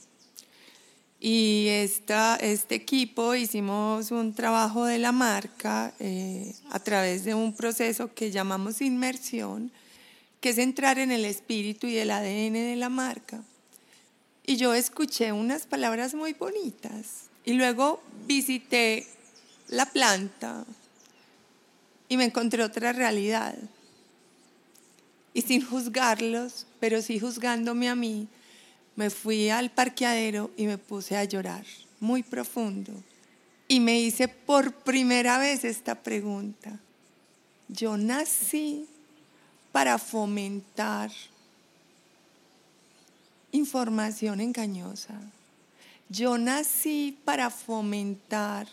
y esta, este equipo hicimos un trabajo de la marca eh, a través de un proceso que llamamos inmersión, que es entrar en el espíritu y el ADN de la marca. Y yo escuché unas palabras muy bonitas y luego visité la planta y me encontré otra realidad. Y sin juzgarlos, pero sí juzgándome a mí, me fui al parqueadero y me puse a llorar muy profundo. Y me hice por primera vez esta pregunta. Yo nací para fomentar información engañosa. Yo nací para fomentar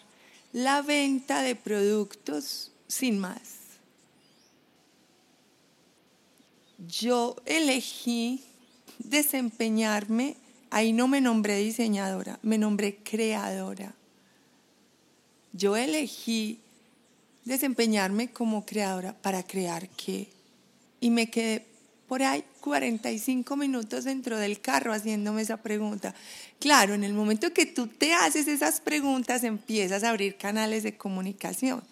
la venta de productos sin más. Yo elegí desempeñarme, ahí no me nombré diseñadora, me nombré creadora. Yo elegí desempeñarme como creadora para crear qué. Y me quedé por ahí 45 minutos dentro del carro haciéndome esa pregunta. Claro, en el momento que tú te haces esas preguntas, empiezas a abrir canales de comunicación.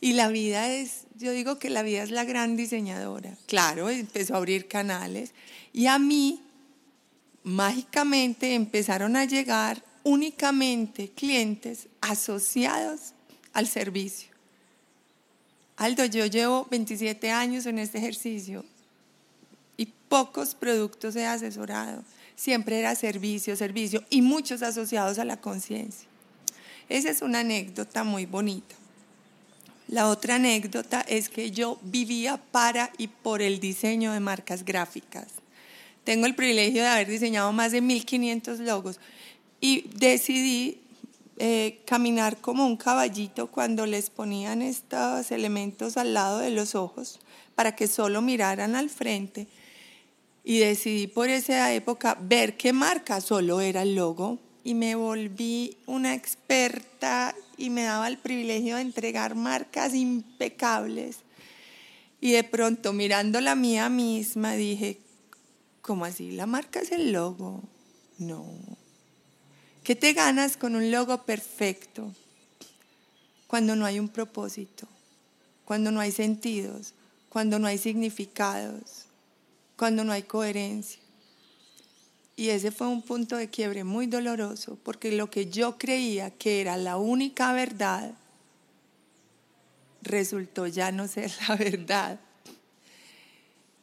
Y la vida es, yo digo que la vida es la gran diseñadora. Claro, empezó a abrir canales. Y a mí, mágicamente, empezaron a llegar únicamente clientes asociados al servicio. Aldo, yo llevo 27 años en este ejercicio y pocos productos he asesorado. Siempre era servicio, servicio y muchos asociados a la conciencia. Esa es una anécdota muy bonita. La otra anécdota es que yo vivía para y por el diseño de marcas gráficas. Tengo el privilegio de haber diseñado más de 1500 logos y decidí eh, caminar como un caballito cuando les ponían estos elementos al lado de los ojos para que solo miraran al frente. Y decidí por esa época ver qué marca solo era el logo y me volví una experta y me daba el privilegio de entregar marcas impecables. Y de pronto mirando la mía misma dije, ¿cómo así? La marca es el logo. No, ¿Qué te ganas con un logo perfecto cuando no hay un propósito, cuando no hay sentidos, cuando no hay significados, cuando no hay coherencia? Y ese fue un punto de quiebre muy doloroso, porque lo que yo creía que era la única verdad resultó ya no ser la verdad.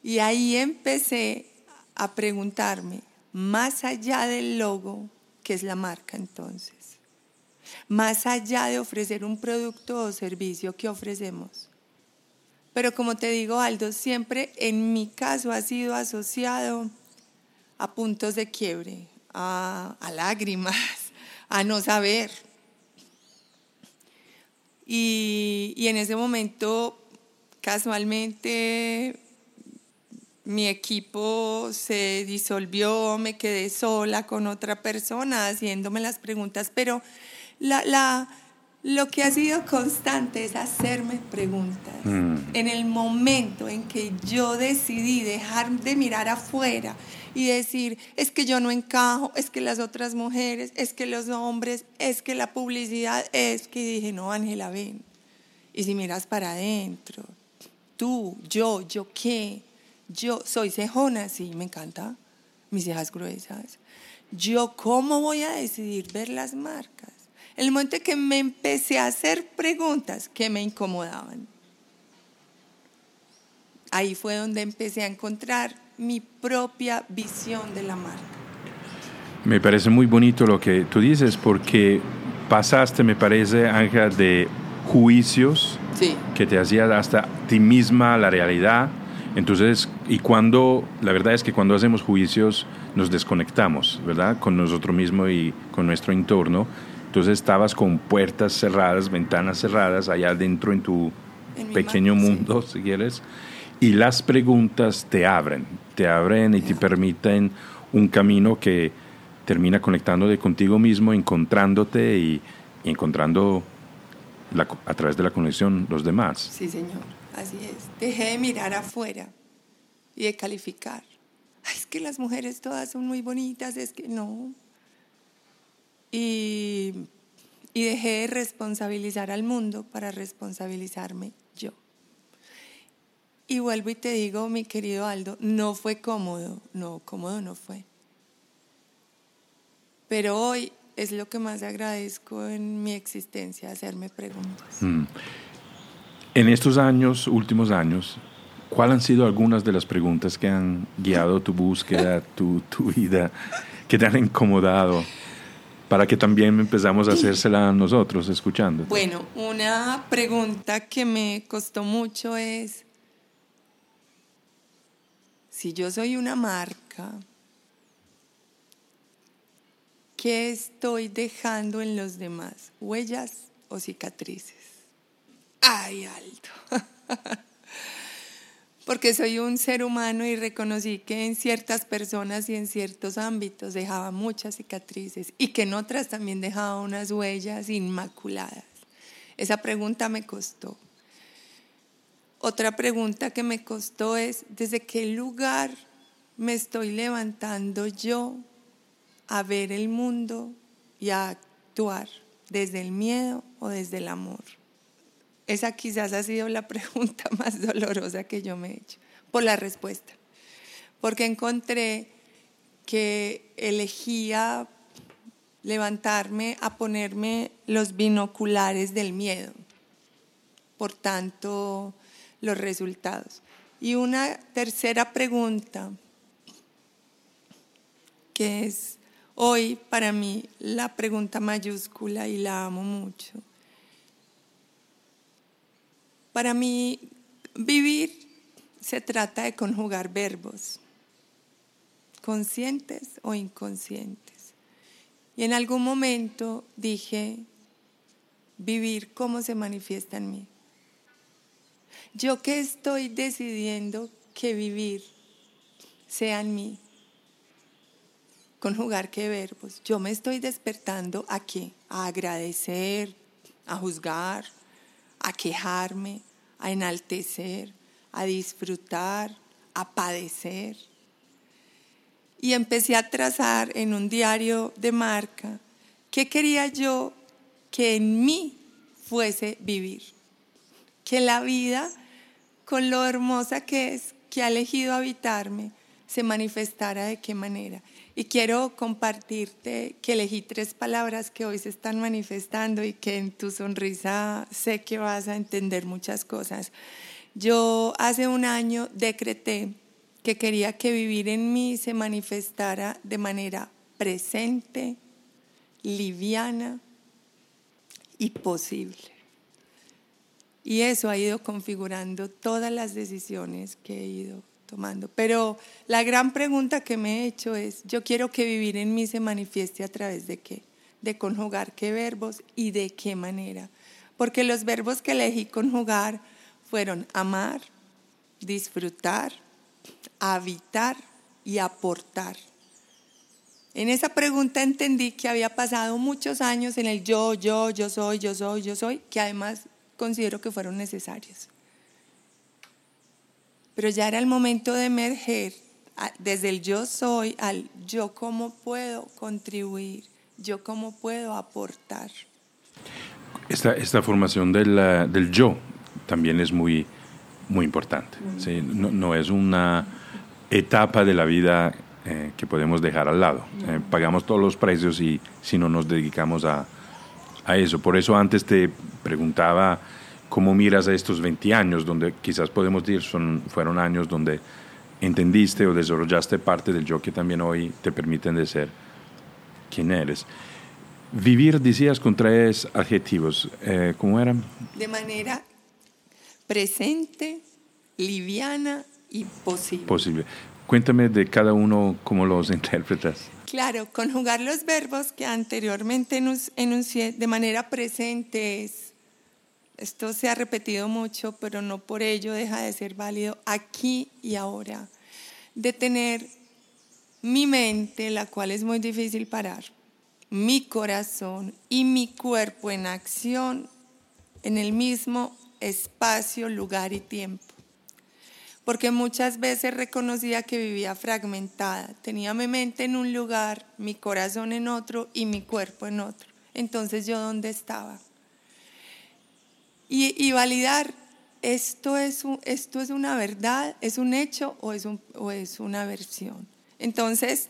Y ahí empecé a preguntarme, más allá del logo, ¿Qué es la marca entonces? Más allá de ofrecer un producto o servicio que ofrecemos. Pero como te digo, Aldo, siempre en mi caso ha sido asociado a puntos de quiebre, a, lágrimas, a no saber. Y en ese momento, casualmente, mi equipo se disolvió, me quedé sola con otra persona haciéndome las preguntas, pero la, lo que ha sido constante es hacerme preguntas. Mm. En el momento en que yo decidí dejar de mirar afuera y decir, es que yo no encajo, es que las otras mujeres, es que los hombres, es que la publicidad, es que dije, no, Ángela, ven. Y si miras para adentro, tú, yo, yo qué, yo soy cejona, sí, me encanta, mis cejas gruesas. Yo, ¿cómo voy a decidir ver las marcas? El momento en que me empecé a hacer preguntas que me incomodaban. Ahí fue donde empecé a encontrar mi propia visión de la marca. Me parece muy bonito lo que tú dices porque pasaste, me parece, Ángela, de juicios que te hacían hasta ti misma la realidad entonces, y cuando, la verdad es que cuando hacemos juicios nos desconectamos, ¿verdad? Con nosotros mismos y con nuestro entorno. Entonces estabas con puertas cerradas, ventanas cerradas, allá adentro en tu pequeño mundo, si quieres. Y las preguntas te abren, te abren y te permiten un camino que termina conectándote contigo mismo, encontrándote y, y encontrando a través de la conexión los demás. Sí, señor. Así es. Dejé de mirar afuera y de calificar. es que las mujeres todas son muy bonitas, es que no. Y, y dejé de responsabilizar al mundo para responsabilizarme yo. Y vuelvo y te digo, mi querido Aldo, no fue cómodo, no, cómodo no fue. Pero hoy es lo que más agradezco en mi existencia, hacerme preguntas. Mm. En estos años, últimos años, ¿cuáles han sido algunas de las preguntas que han guiado tu búsqueda, tu, tu vida, que te han incomodado? Para que también empezamos a hacérsela nosotros, escuchando. Bueno, una pregunta que me costó mucho es, si yo soy una marca ¿qué estoy dejando en los demás? ¿Huellas o cicatrices? ¡Ay, alto! Porque soy un ser humano y reconocí que en ciertas personas y en ciertos ámbitos dejaba muchas cicatrices y que en otras también dejaba unas huellas inmaculadas. Esa pregunta me costó. Otra pregunta que me costó es, ¿desde qué lugar me estoy levantando yo a ver el mundo y a actuar? ¿Desde el miedo o desde el amor? Esa quizás ha sido la pregunta más dolorosa que yo me he hecho, por la respuesta. Porque encontré que elegía levantarme a ponerme los binoculares del miedo. Por tanto, los resultados. Y una tercera pregunta, que es hoy para mí la pregunta mayúscula y la amo mucho. Para mí, vivir se trata de conjugar verbos, conscientes o inconscientes. Y en algún momento dije, vivir cómo se manifiesta en mí. Yo que estoy decidiendo que vivir sea en mí. Conjugar qué verbos. Yo me estoy despertando a qué? A agradecer, a juzgar, a quejarme, a enaltecer, a disfrutar, a padecer. Y empecé a trazar en un diario de marca qué quería yo que en mí fuese vivir. Que la vida, con lo hermosa que es, que ha elegido habitarme, se manifestara de qué manera. Y quiero compartirte que elegí tres palabras que hoy se están manifestando y que en tu sonrisa sé que vas a entender muchas cosas. Yo hace un año decreté que quería que vivir en mí se manifestara de manera presente, liviana y posible. Y eso ha ido configurando todas las decisiones que he ido tomando. Pero la gran pregunta que me he hecho es, yo quiero que vivir en mí se manifieste a través de qué? De conjugar qué verbos y de qué manera. Porque los verbos que elegí conjugar fueron amar, disfrutar, habitar y aportar. En esa pregunta entendí que había pasado muchos años en el yo, yo, yo soy, yo soy, yo soy, que además considero que fueron necesarios pero ya era el momento de emerger desde el yo soy al yo cómo puedo contribuir, yo cómo puedo aportar. Esta, esta formación del, del yo también es muy, muy importante. no, no, es una etapa de la vida eh, que podemos dejar al lado. Eh, pagamos todos los precios y si no nos dedicamos a, a eso. Por eso antes te preguntaba ¿Cómo miras a estos 20 años, donde quizás podemos decir son, fueron años donde entendiste o desarrollaste parte del yo que también hoy te permiten de ser quien eres? Vivir, decías, con tres adjetivos. Eh, ¿Cómo eran? De manera presente, liviana y posible. Posible. Cuéntame de cada uno cómo los interpretas. Claro, conjugar los verbos que anteriormente enuncié de manera presente es esto se ha repetido mucho, pero no por ello deja de ser válido aquí y ahora. De tener mi mente, la cual es muy difícil parar, mi corazón y mi cuerpo en acción en el mismo espacio, lugar y tiempo. Porque muchas veces reconocía que vivía fragmentada. Tenía mi mente en un lugar, mi corazón en otro y mi cuerpo en otro. Entonces yo dónde estaba? Y, validar esto es, esto es una verdad, es un hecho o es, un, o es una versión. Entonces,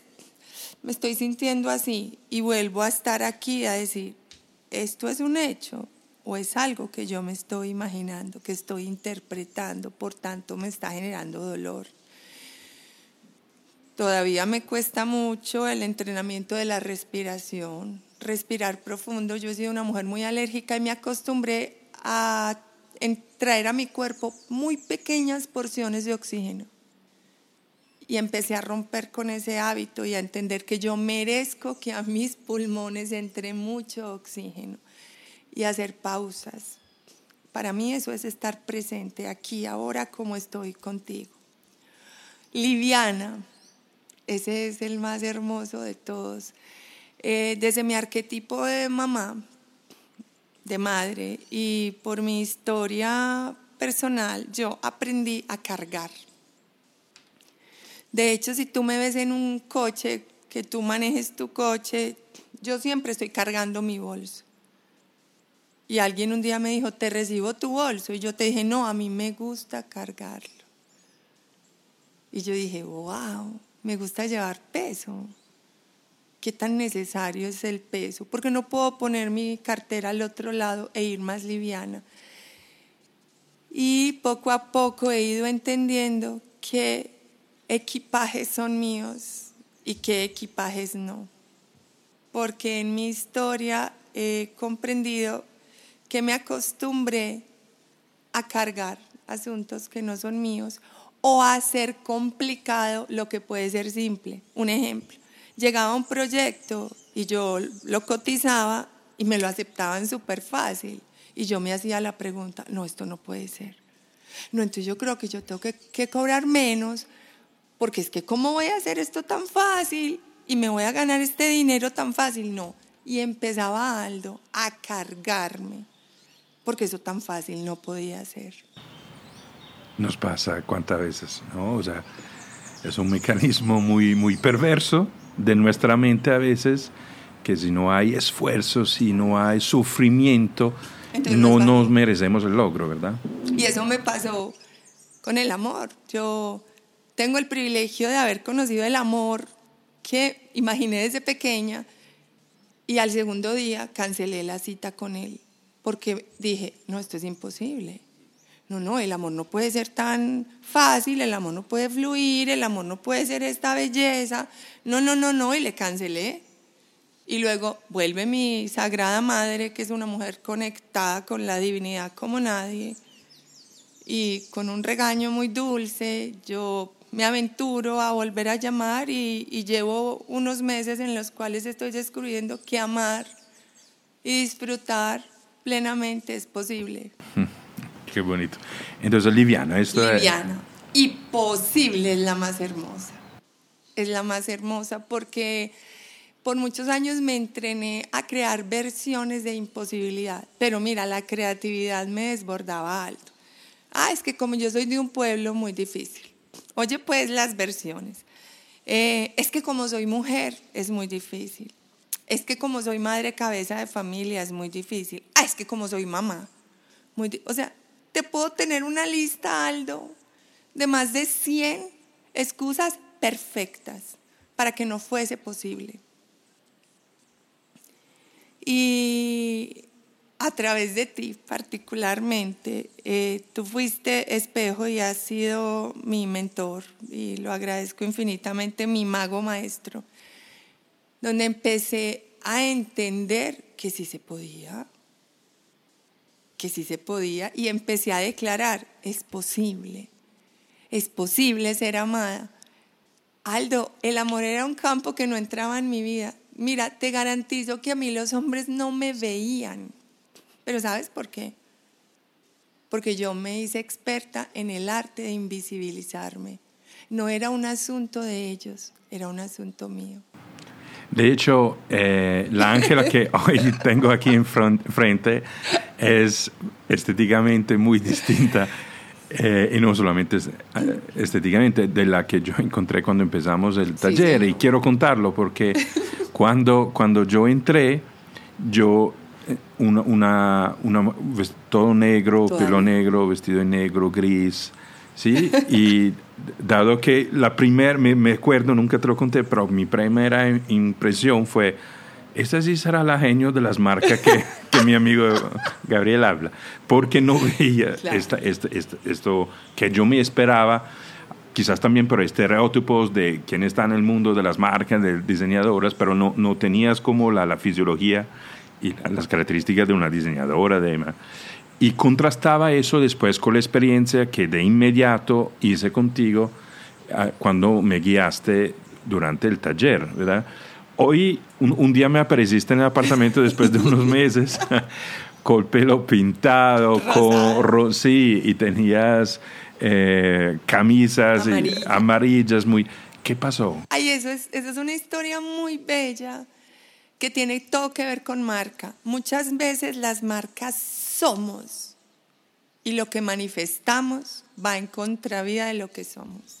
me estoy sintiendo así y vuelvo a estar aquí a decir, esto es un hecho o es algo que yo me estoy imaginando, que estoy interpretando, por tanto me está generando dolor. Todavía me cuesta mucho el entrenamiento de la respiración, respirar profundo. Yo he sido una mujer muy alérgica y me acostumbré a traer a mi cuerpo muy pequeñas porciones de oxígeno. Y empecé a romper con ese hábito y a entender que yo merezco que a mis pulmones entre mucho oxígeno y hacer pausas. Para mí eso es estar presente aquí, ahora como estoy contigo. Liviana, ese es el más hermoso de todos. Eh, desde mi arquetipo de mamá, de madre, y por mi historia personal, yo aprendí a cargar. De hecho, si tú me ves en un coche, que tú manejes tu coche, yo siempre estoy cargando mi bolso. Y alguien un día me dijo, te recibo tu bolso. Y yo te dije, no, a mí me gusta cargarlo. Y yo dije, wow, me gusta llevar peso. ¿Qué tan necesario es el peso? Porque no puedo poner mi cartera al otro lado e ir más liviana. Y poco a poco he ido entendiendo qué equipajes son míos y qué equipajes no. Porque en mi historia he comprendido que me acostumbré a cargar asuntos que no son míos o a hacer complicado lo que puede ser simple. Un ejemplo, llegaba un proyecto y yo lo cotizaba y me lo aceptaban súper fácil. Y yo me hacía la pregunta, no, esto no puede ser. No, entonces yo creo que yo tengo que, cobrar menos, porque es que ¿cómo voy a hacer esto tan fácil? Y me voy a ganar este dinero tan fácil. No. Y empezaba Aldo a cargarme porque eso tan fácil no podía ser. Nos pasa cuántas veces, ¿no? O sea, es un mecanismo muy, muy perverso de nuestra mente a veces, que si no hay esfuerzo, si no hay sufrimiento, no nos merecemos el logro, ¿verdad? Y eso me pasó con el amor. Yo tengo el privilegio de haber conocido el amor que imaginé desde pequeña y al segundo día cancelé la cita con él porque dije, no, esto es imposible. No, no, el amor no puede ser tan fácil, el amor no puede fluir, el amor no puede ser esta belleza. No, no, no, no, y le cancelé. Y luego vuelve mi sagrada madre, que es una mujer conectada con la divinidad como nadie, y con un regaño muy dulce, yo me aventuro a volver a llamar y, y llevo unos meses en los cuales estoy descubriendo que amar y disfrutar plenamente es posible. Qué bonito. Entonces, liviana. Esto liviana. Y posible es la más hermosa. Es la más hermosa porque por muchos años me entrené a crear versiones de imposibilidad. Pero mira, la creatividad me desbordaba alto. Ah, es que como yo soy de un pueblo muy difícil. Oye, pues las versiones. Eh, es que como soy mujer es muy difícil es que como soy madre cabeza de familia es muy difícil. Ah, es que como soy mamá. Muy o sea, te puedo tener una lista, Aldo, de más de 100 excusas perfectas para que no fuese posible. Y a través de ti particularmente, eh, tú fuiste espejo y has sido mi mentor y lo agradezco infinitamente, mi mago maestro donde empecé a entender que sí se podía, que sí se podía, y empecé a declarar, es posible, es posible ser amada. Aldo, el amor era un campo que no entraba en mi vida. Mira, te garantizo que a mí los hombres no me veían. Pero ¿sabes por qué? Porque yo me hice experta en el arte de invisibilizarme. No era un asunto de ellos, era un asunto mío. De hecho, eh, la Ángela que hoy tengo aquí enfrente es estéticamente muy distinta. Eh, y no solamente eh, estéticamente, de la que yo encontré cuando empezamos el taller. Y quiero contarlo porque cuando, cuando yo entré, yo, una, una, una todo negro, pelo negro, vestido de negro, gris, ¿sí? Y dado que la primera, me, me, acuerdo, nunca te lo conté, pero mi primera impresión fue, esta sí será la genio de las marcas que, que mi amigo Gabriel habla, porque no veía esta, esta, esto que yo me esperaba, quizás también por estereotipos de quién está en el mundo de las marcas, de diseñadoras, pero no, no tenías como la, la fisiología y las características de una diseñadora, de y contrastaba eso después con la experiencia que de inmediato hice contigo ah, cuando me guiaste durante el taller, ¿verdad? Hoy, un, día me apareciste en el apartamento después de unos meses, con el pelo pintado, con sí, y tenías eh, camisas amarillas muy... ¿Qué pasó? Ay, eso es, eso es una historia muy bella que tiene todo que ver con marca. Muchas veces las marcas somos y lo que manifestamos va en contravía de lo que somos.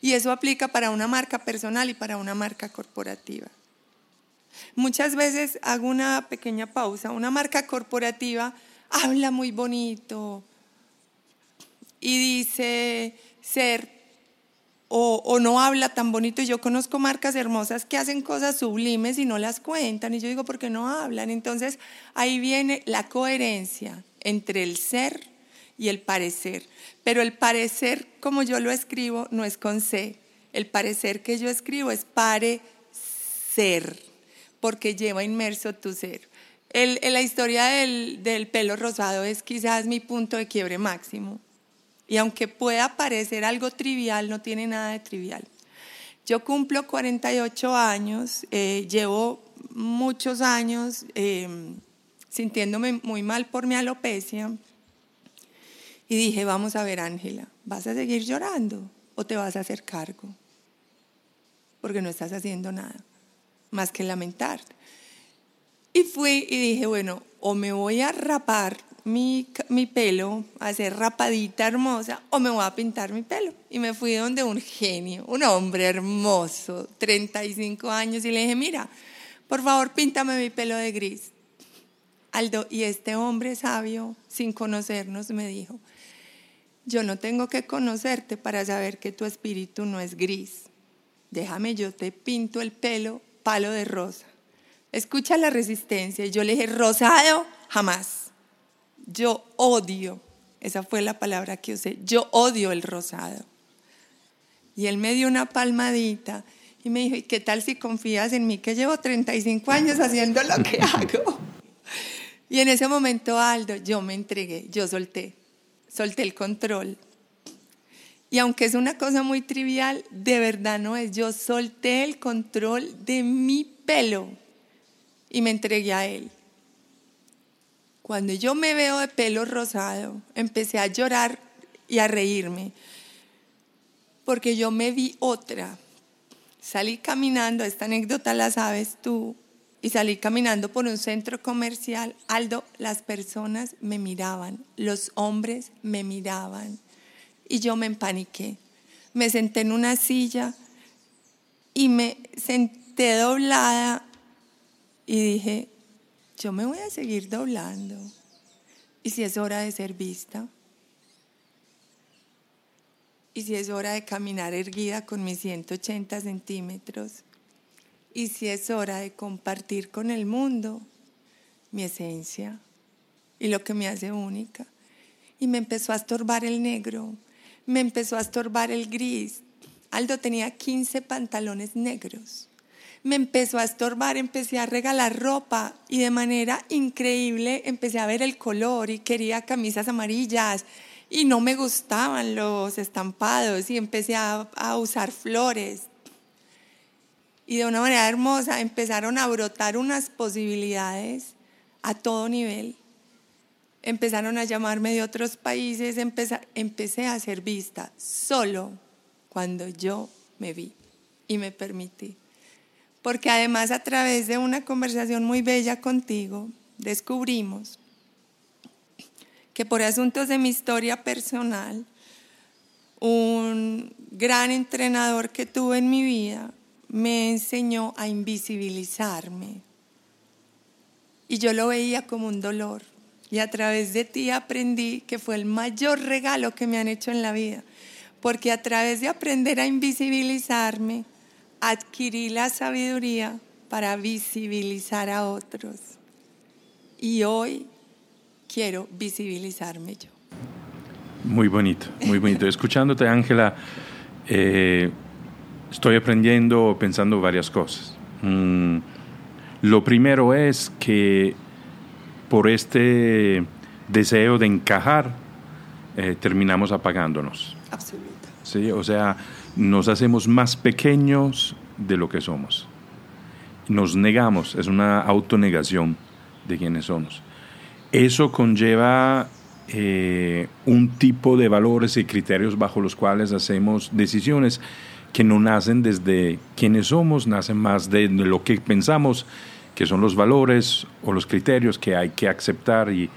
Y eso aplica para una marca personal y para una marca corporativa. Muchas veces hago una pequeña pausa. Una marca corporativa habla muy bonito y dice ser o, no habla tan bonito. Yo conozco marcas hermosas que hacen cosas sublimes y no las cuentan. Y yo digo, ¿por qué no hablan? Entonces ahí viene la coherencia entre el ser y el parecer. Pero el parecer, como yo lo escribo, no es con C. El parecer que yo escribo es parecer, porque lleva inmerso tu ser. El, la historia del pelo rosado es quizás mi punto de quiebre máximo. Y aunque pueda parecer algo trivial, no tiene nada de trivial. Yo cumplo 48 años, eh, llevo muchos años em, sintiéndome muy mal por mi alopecia. Y dije, vamos a ver, Ángela, ¿vas a seguir llorando o te vas a hacer cargo? Porque no estás haciendo nada más que lamentarte. Y fui y dije, bueno, o me voy a rapar mi, mi, pelo, hacer rapadita hermosa, o me voy a pintar mi pelo. Y me fui donde un genio, un hombre hermoso, 35 años, y le dije, mira, por favor, píntame mi pelo de gris. Aldo, y este hombre sabio, sin conocernos, me dijo, yo no tengo que conocerte para saber que tu espíritu no es gris. Déjame, yo te pinto el pelo palo de rosa. Escucha la resistencia. Y yo le dije, rosado, jamás yo odio, esa fue la palabra que usé, yo odio el rosado. Y él me dio una palmadita y me dijo, ¿y qué tal si confías en mí que llevo 35 años haciendo lo que hago? Y en ese momento, Aldo, yo me entregué, yo solté, solté el control. Y aunque es una cosa muy trivial, de verdad no es, yo solté el control de mi pelo y me entregué a él. Cuando yo me veo de pelo rosado, empecé a llorar y a reírme, porque yo me vi otra. Salí caminando, esta anécdota la sabes tú, y salí caminando por un centro comercial. Aldo, las personas me miraban, los hombres me miraban, y yo me empaniqué. Me senté en una silla y me senté doblada y dije, yo me voy a seguir doblando. ¿Y si es hora de ser vista? ¿Y si es hora de caminar erguida con mis 180 centímetros? ¿Y si es hora de compartir con el mundo mi esencia y lo que me hace única? Y me empezó a estorbar el negro, me empezó a estorbar el gris. Aldo tenía 15 pantalones negros me empezó a estorbar, empecé a regalar ropa y de manera increíble empecé a ver el color y quería camisas amarillas y no me gustaban los estampados y empecé a, usar flores. Y de una manera hermosa empezaron a brotar unas posibilidades a todo nivel. Empezaron a llamarme de otros países, empecé, empecé a ser vista solo cuando yo me vi y me permití porque además a través de una conversación muy bella contigo descubrimos que por asuntos de mi historia personal, un gran entrenador que tuve en mi vida me enseñó a invisibilizarme. Y yo lo veía como un dolor. Y a través de ti aprendí que fue el mayor regalo que me han hecho en la vida. Porque a través de aprender a invisibilizarme, adquirí la sabiduría para visibilizar a otros. Y hoy quiero visibilizarme yo. Muy bonito, muy bonito. Escuchándote, Ángela, eh, estoy aprendiendo, pensando varias cosas. Mm, lo primero es que por este deseo de encajar, eh, terminamos apagándonos. Absoluto. Sí, o sea, nos hacemos más pequeños de lo que somos. Nos negamos, es una autonegación de quienes somos. Eso conlleva eh, un tipo de valores y criterios bajo los cuales hacemos decisiones que no nacen desde quienes somos, nacen más de lo que pensamos que son los valores o los criterios que hay que aceptar y,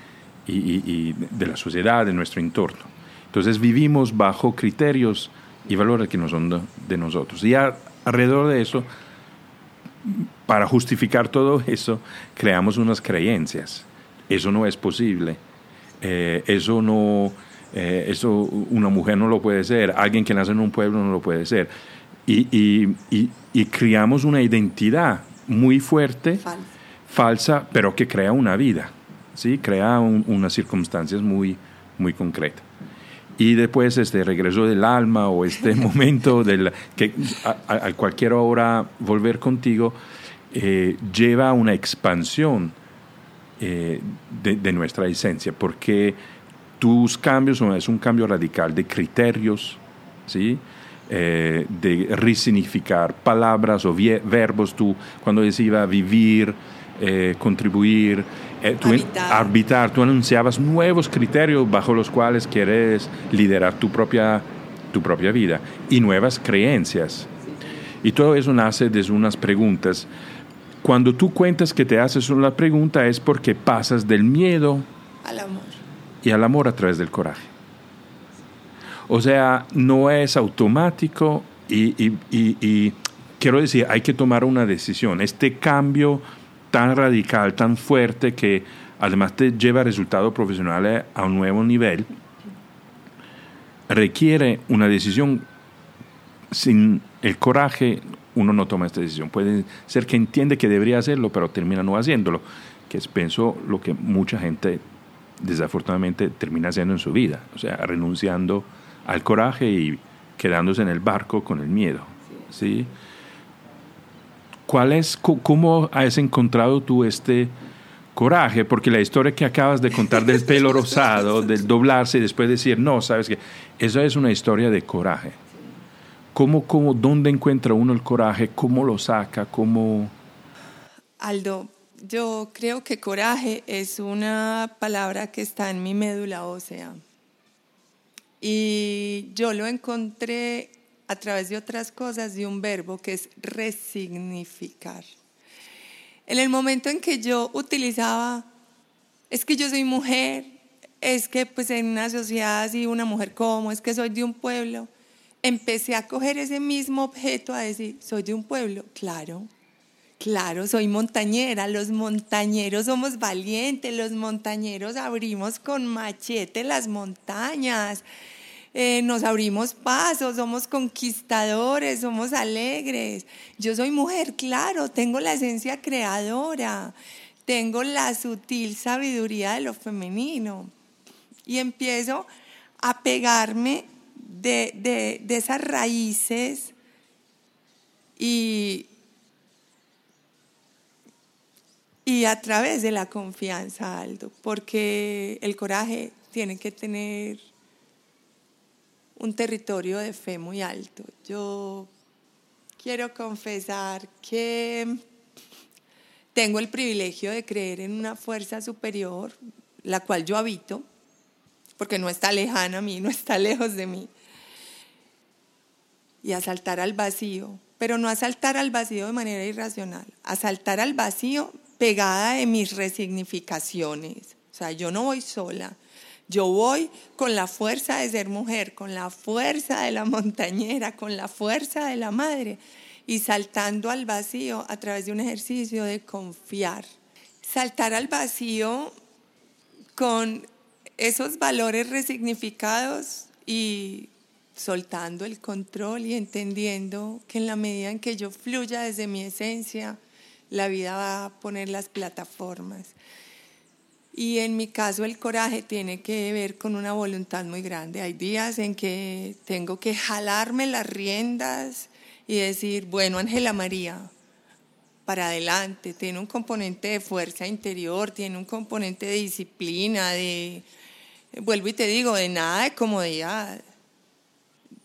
de la sociedad, de nuestro entorno. Entonces vivimos bajo criterios y valores que no son de, nosotros. Y alrededor de eso, para justificar todo eso, creamos unas creencias. Eso no es posible. Eh, eso no, eh, eso una mujer no lo puede ser. Alguien que nace en un pueblo no lo puede ser. Y, y creamos una identidad muy fuerte, falsa, pero que crea una vida, ¿sí? crea unas circunstancias muy, muy concretas. Y después este regreso del alma o este momento del, que a, cualquier hora volver contigo eh, lleva a una expansión eh, de, nuestra esencia, porque tus cambios es un cambio radical de criterios, ¿sí? Eh, de resignificar palabras o verbos. Tú, cuando decías vivir, contribuir, eh, tú, habitar. tú anunciabas nuevos criterios bajo los cuales quieres liderar tu propia, tu propia vida y nuevas creencias. Y todo eso nace desde unas preguntas. Cuando tú cuentas que te haces una pregunta es porque pasas del miedo al amor. Y al amor a través del coraje. O sea, no es automático y, quiero decir, hay que tomar una decisión. Este cambio tan radical, tan fuerte, que además te lleva resultados profesionales a un nuevo nivel, requiere una decisión. Sin el coraje, uno no toma esta decisión. Puede ser que entiende que debería hacerlo, pero termina no haciéndolo, que es, pienso, lo que mucha gente desafortunadamente termina haciendo en su vida, o sea, renunciando al coraje y quedándose en el barco con el miedo. ¿sí? ¿Cuál es, ¿Cómo has encontrado tú este coraje? Porque la historia que acabas de contar del pelo rosado, del doblarse y después decir, no, sabes que eso es una historia de coraje. ¿Cómo, cómo, ¿Dónde encuentra uno el coraje? ¿Cómo lo saca? ¿Cómo... Aldo, yo creo que coraje es una palabra que está en mi médula ósea. Y yo lo encontré a través de otras cosas, de un verbo que es resignificar. En el momento en que yo utilizaba, es que yo soy mujer, es que pues en una sociedad así, una mujer como, es que soy de un pueblo, empecé a coger ese mismo objeto a decir, soy de un pueblo, claro, claro, soy montañera, los montañeros somos valientes, los montañeros abrimos con machete las montañas, eh, nos abrimos pasos, somos conquistadores, somos alegres. Yo soy mujer, claro, tengo la esencia creadora, tengo la sutil sabiduría de lo femenino. Y empiezo a pegarme de, de esas raíces y, y a través de la confianza, Aldo, porque el coraje tiene que tener un territorio de fe muy alto. Yo quiero confesar que tengo el privilegio de creer en una fuerza superior, la cual yo habito, porque no está lejana a mí, no está lejos de mí, y a saltar al vacío, pero no a saltar al vacío de manera irracional, a saltar al vacío pegada de mis resignificaciones. O sea, yo no voy sola, yo voy con la fuerza de ser mujer, con la fuerza de la montañera, con la fuerza de la madre y saltando al vacío a través de un ejercicio de confiar. Saltar al vacío con esos valores resignificados y soltando el control y entendiendo que en la medida en que yo fluya desde mi esencia, la vida va a poner las plataformas. Y en mi caso el coraje tiene que ver con una voluntad muy grande. Hay días en que tengo que jalarme las riendas y decir, bueno, Ángela María, para adelante, tiene un componente de fuerza interior, tiene un componente de disciplina, de, vuelvo y te digo, de nada de comodidad,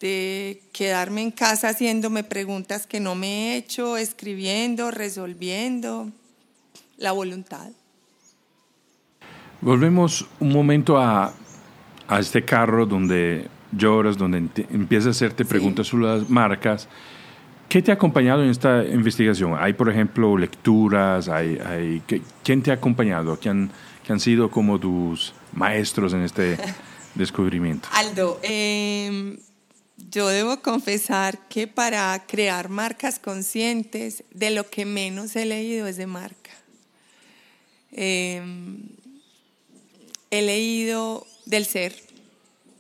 de quedarme en casa haciéndome preguntas que no me he hecho, escribiendo, resolviendo, la voluntad. Volvemos un momento a, a este carro donde lloras, donde empiezas a hacerte preguntas sobre las marcas. ¿Qué te ha acompañado en esta investigación? ¿Hay, por ejemplo, lecturas? Hay, hay, ¿Quién te ha acompañado? ¿Quién, han sido como tus maestros en este descubrimiento? Aldo, em, yo debo confesar que para crear marcas conscientes, de lo que menos he leído es de marca. Em, he leído del ser,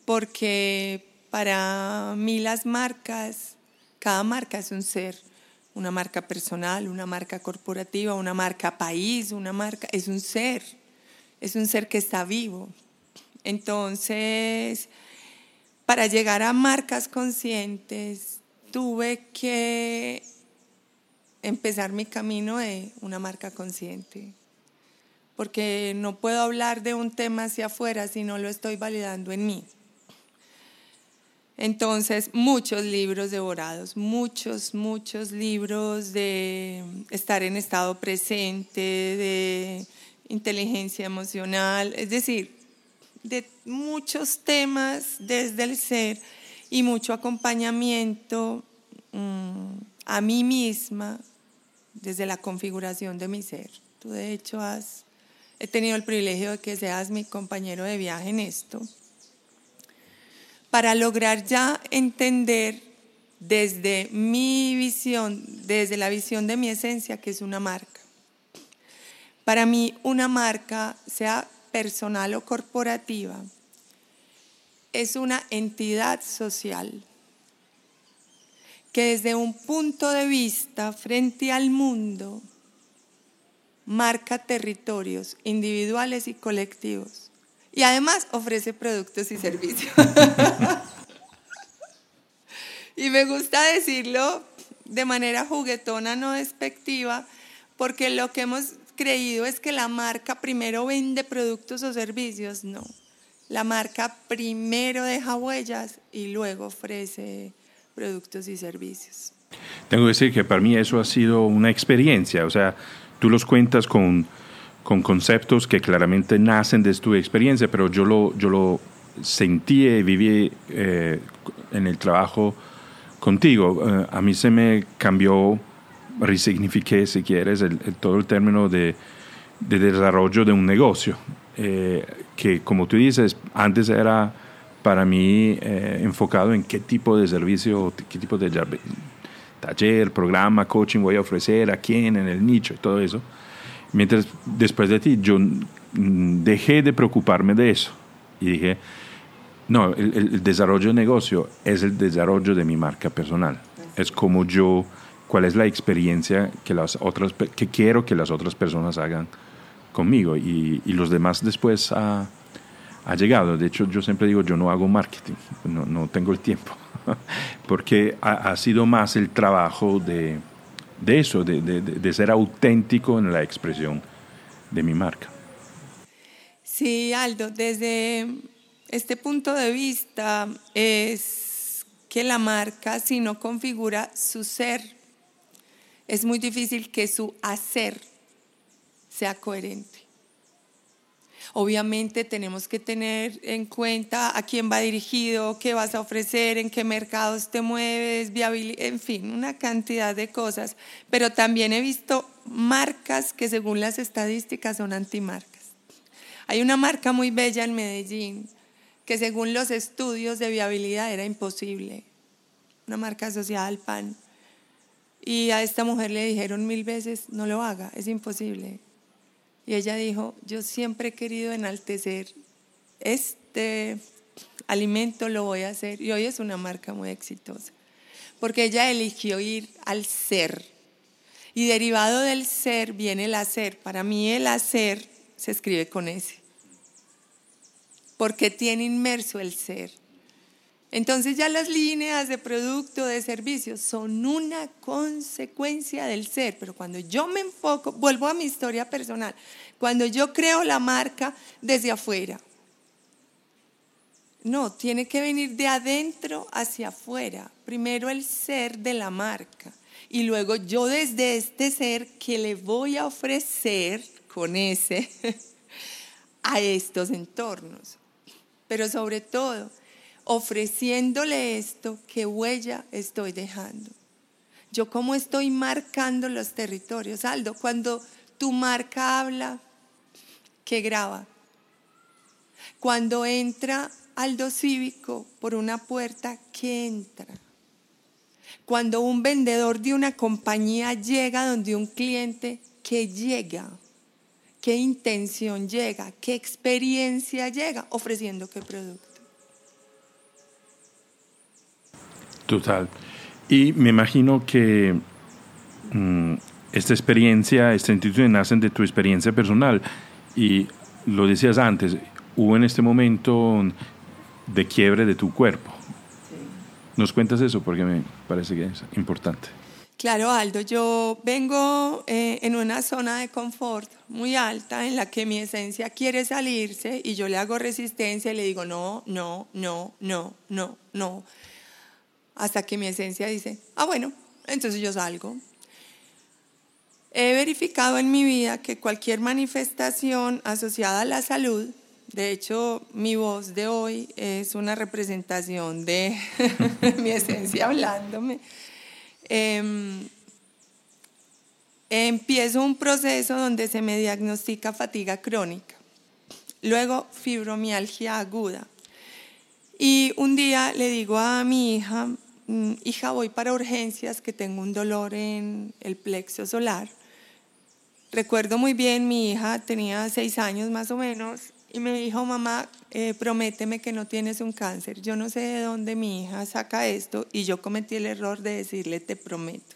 porque para mí las marcas, cada marca es un ser, una marca personal, una marca corporativa, una marca país, una marca, es un ser, es un ser que está vivo. Entonces, para llegar a marcas conscientes, tuve que empezar mi camino de una marca consciente porque no puedo hablar de un tema hacia afuera si no lo estoy validando en mí. Entonces, muchos libros devorados, muchos, muchos libros de estar en estado presente, de inteligencia emocional, es decir, de muchos temas desde el ser y mucho acompañamiento mm, a mí misma desde la configuración de mi ser. Tú de hecho has he tenido el privilegio de que seas mi compañero de viaje en esto, para lograr ya entender desde mi visión, desde la visión de mi esencia, que es una marca. Para mí una marca, sea personal o corporativa, es una entidad social que desde un punto de vista frente al mundo marca territorios individuales y colectivos. Y además ofrece productos y servicios. y me gusta decirlo de manera juguetona, no despectiva, porque lo que hemos creído es que la marca primero vende productos o servicios. No, la marca primero deja huellas y luego ofrece productos y servicios. Tengo que decir que para mí eso ha sido una experiencia, o sea, tú los cuentas con, con conceptos que claramente nacen de tu experiencia, pero yo lo, yo lo sentí y viví eh, en el trabajo contigo. Eh, a mí se me cambió, resignifiqué, si quieres, el, todo el término de, de, desarrollo de un negocio, eh, que como tú dices, antes era para mí enfocado en qué tipo de servicio, qué tipo de taller, programa, coaching voy a ofrecer, a quién, en el nicho y todo eso. Mientras después de ti, yo dejé de preocuparme de eso y dije, no, el, desarrollo de negocio es el desarrollo de mi marca personal. Es como yo, cuál es la experiencia que, las otras, que quiero que las otras personas hagan conmigo y, y los demás después ha, ha, llegado. De hecho, yo siempre digo, yo no hago marketing, no, no tengo el tiempo. porque ha, sido más el trabajo de, eso, de, ser auténtico en la expresión de mi marca. Sí, Aldo, desde este punto de vista es que la marca, si no configura su ser, es muy difícil que su hacer sea coherente. Obviamente tenemos que tener en cuenta a quién va dirigido, qué vas a ofrecer, en qué mercados te mueves, viabilidad, en fin, una cantidad de cosas. Pero también he visto marcas que según las estadísticas son antimarcas. Hay una marca muy bella en Medellín que según los estudios de viabilidad era imposible. Una marca asociada al pan. Y a esta mujer le dijeron mil veces, no lo haga, es imposible. Y ella dijo, yo siempre he querido enaltecer este alimento, lo voy a hacer. Y hoy es una marca muy exitosa, porque ella eligió ir al ser. Y derivado del ser viene el hacer. Para mí el hacer se escribe con ese, porque tiene inmerso el ser. Entonces ya las líneas de producto, de servicio, son una consecuencia del ser, pero cuando yo me enfoco, vuelvo a mi historia personal, cuando yo creo la marca desde afuera, No, tiene que venir de adentro hacia afuera. Primero el ser de la marca y luego yo desde este ser que le voy a ofrecer con ese a estos entornos. Pero sobre todo, ofreciéndole esto, ¿qué huella estoy dejando? Yo cómo estoy marcando los territorios. Aldo, cuando tu marca habla, ¿qué graba? Cuando entra Aldo Cívico por una puerta, ¿qué entra? Cuando un vendedor de una compañía llega donde un cliente, ¿qué llega? ¿Qué intención llega? ¿Qué experiencia llega? Ofreciendo qué producto. Total. Y me imagino que mm, esta experiencia, esta institución nacen de tu experiencia personal. Y lo decías antes, hubo en este momento de quiebre de tu cuerpo. ¿Nos cuentas eso? Porque me parece que es importante. Claro, Aldo, yo vengo eh, en una zona de confort muy alta en la que mi esencia quiere salirse y yo le hago resistencia y le digo no, no, no, no, no, no hasta que mi esencia dice, ah, bueno, entonces yo salgo. He verificado en mi vida que cualquier manifestación asociada a la salud, de hecho mi voz de hoy es una representación de mi esencia hablándome, em, empiezo un proceso donde se me diagnostica fatiga crónica, luego fibromialgia aguda. Y un día le digo a mi hija, hija, voy para urgencias que tengo un dolor en el plexo solar. Recuerdo muy bien, mi hija tenía seis años más o menos y me dijo, mamá, eh, prométeme que no tienes un cáncer. Yo no sé de dónde mi hija saca esto y yo cometí el error de decirle, te prometo.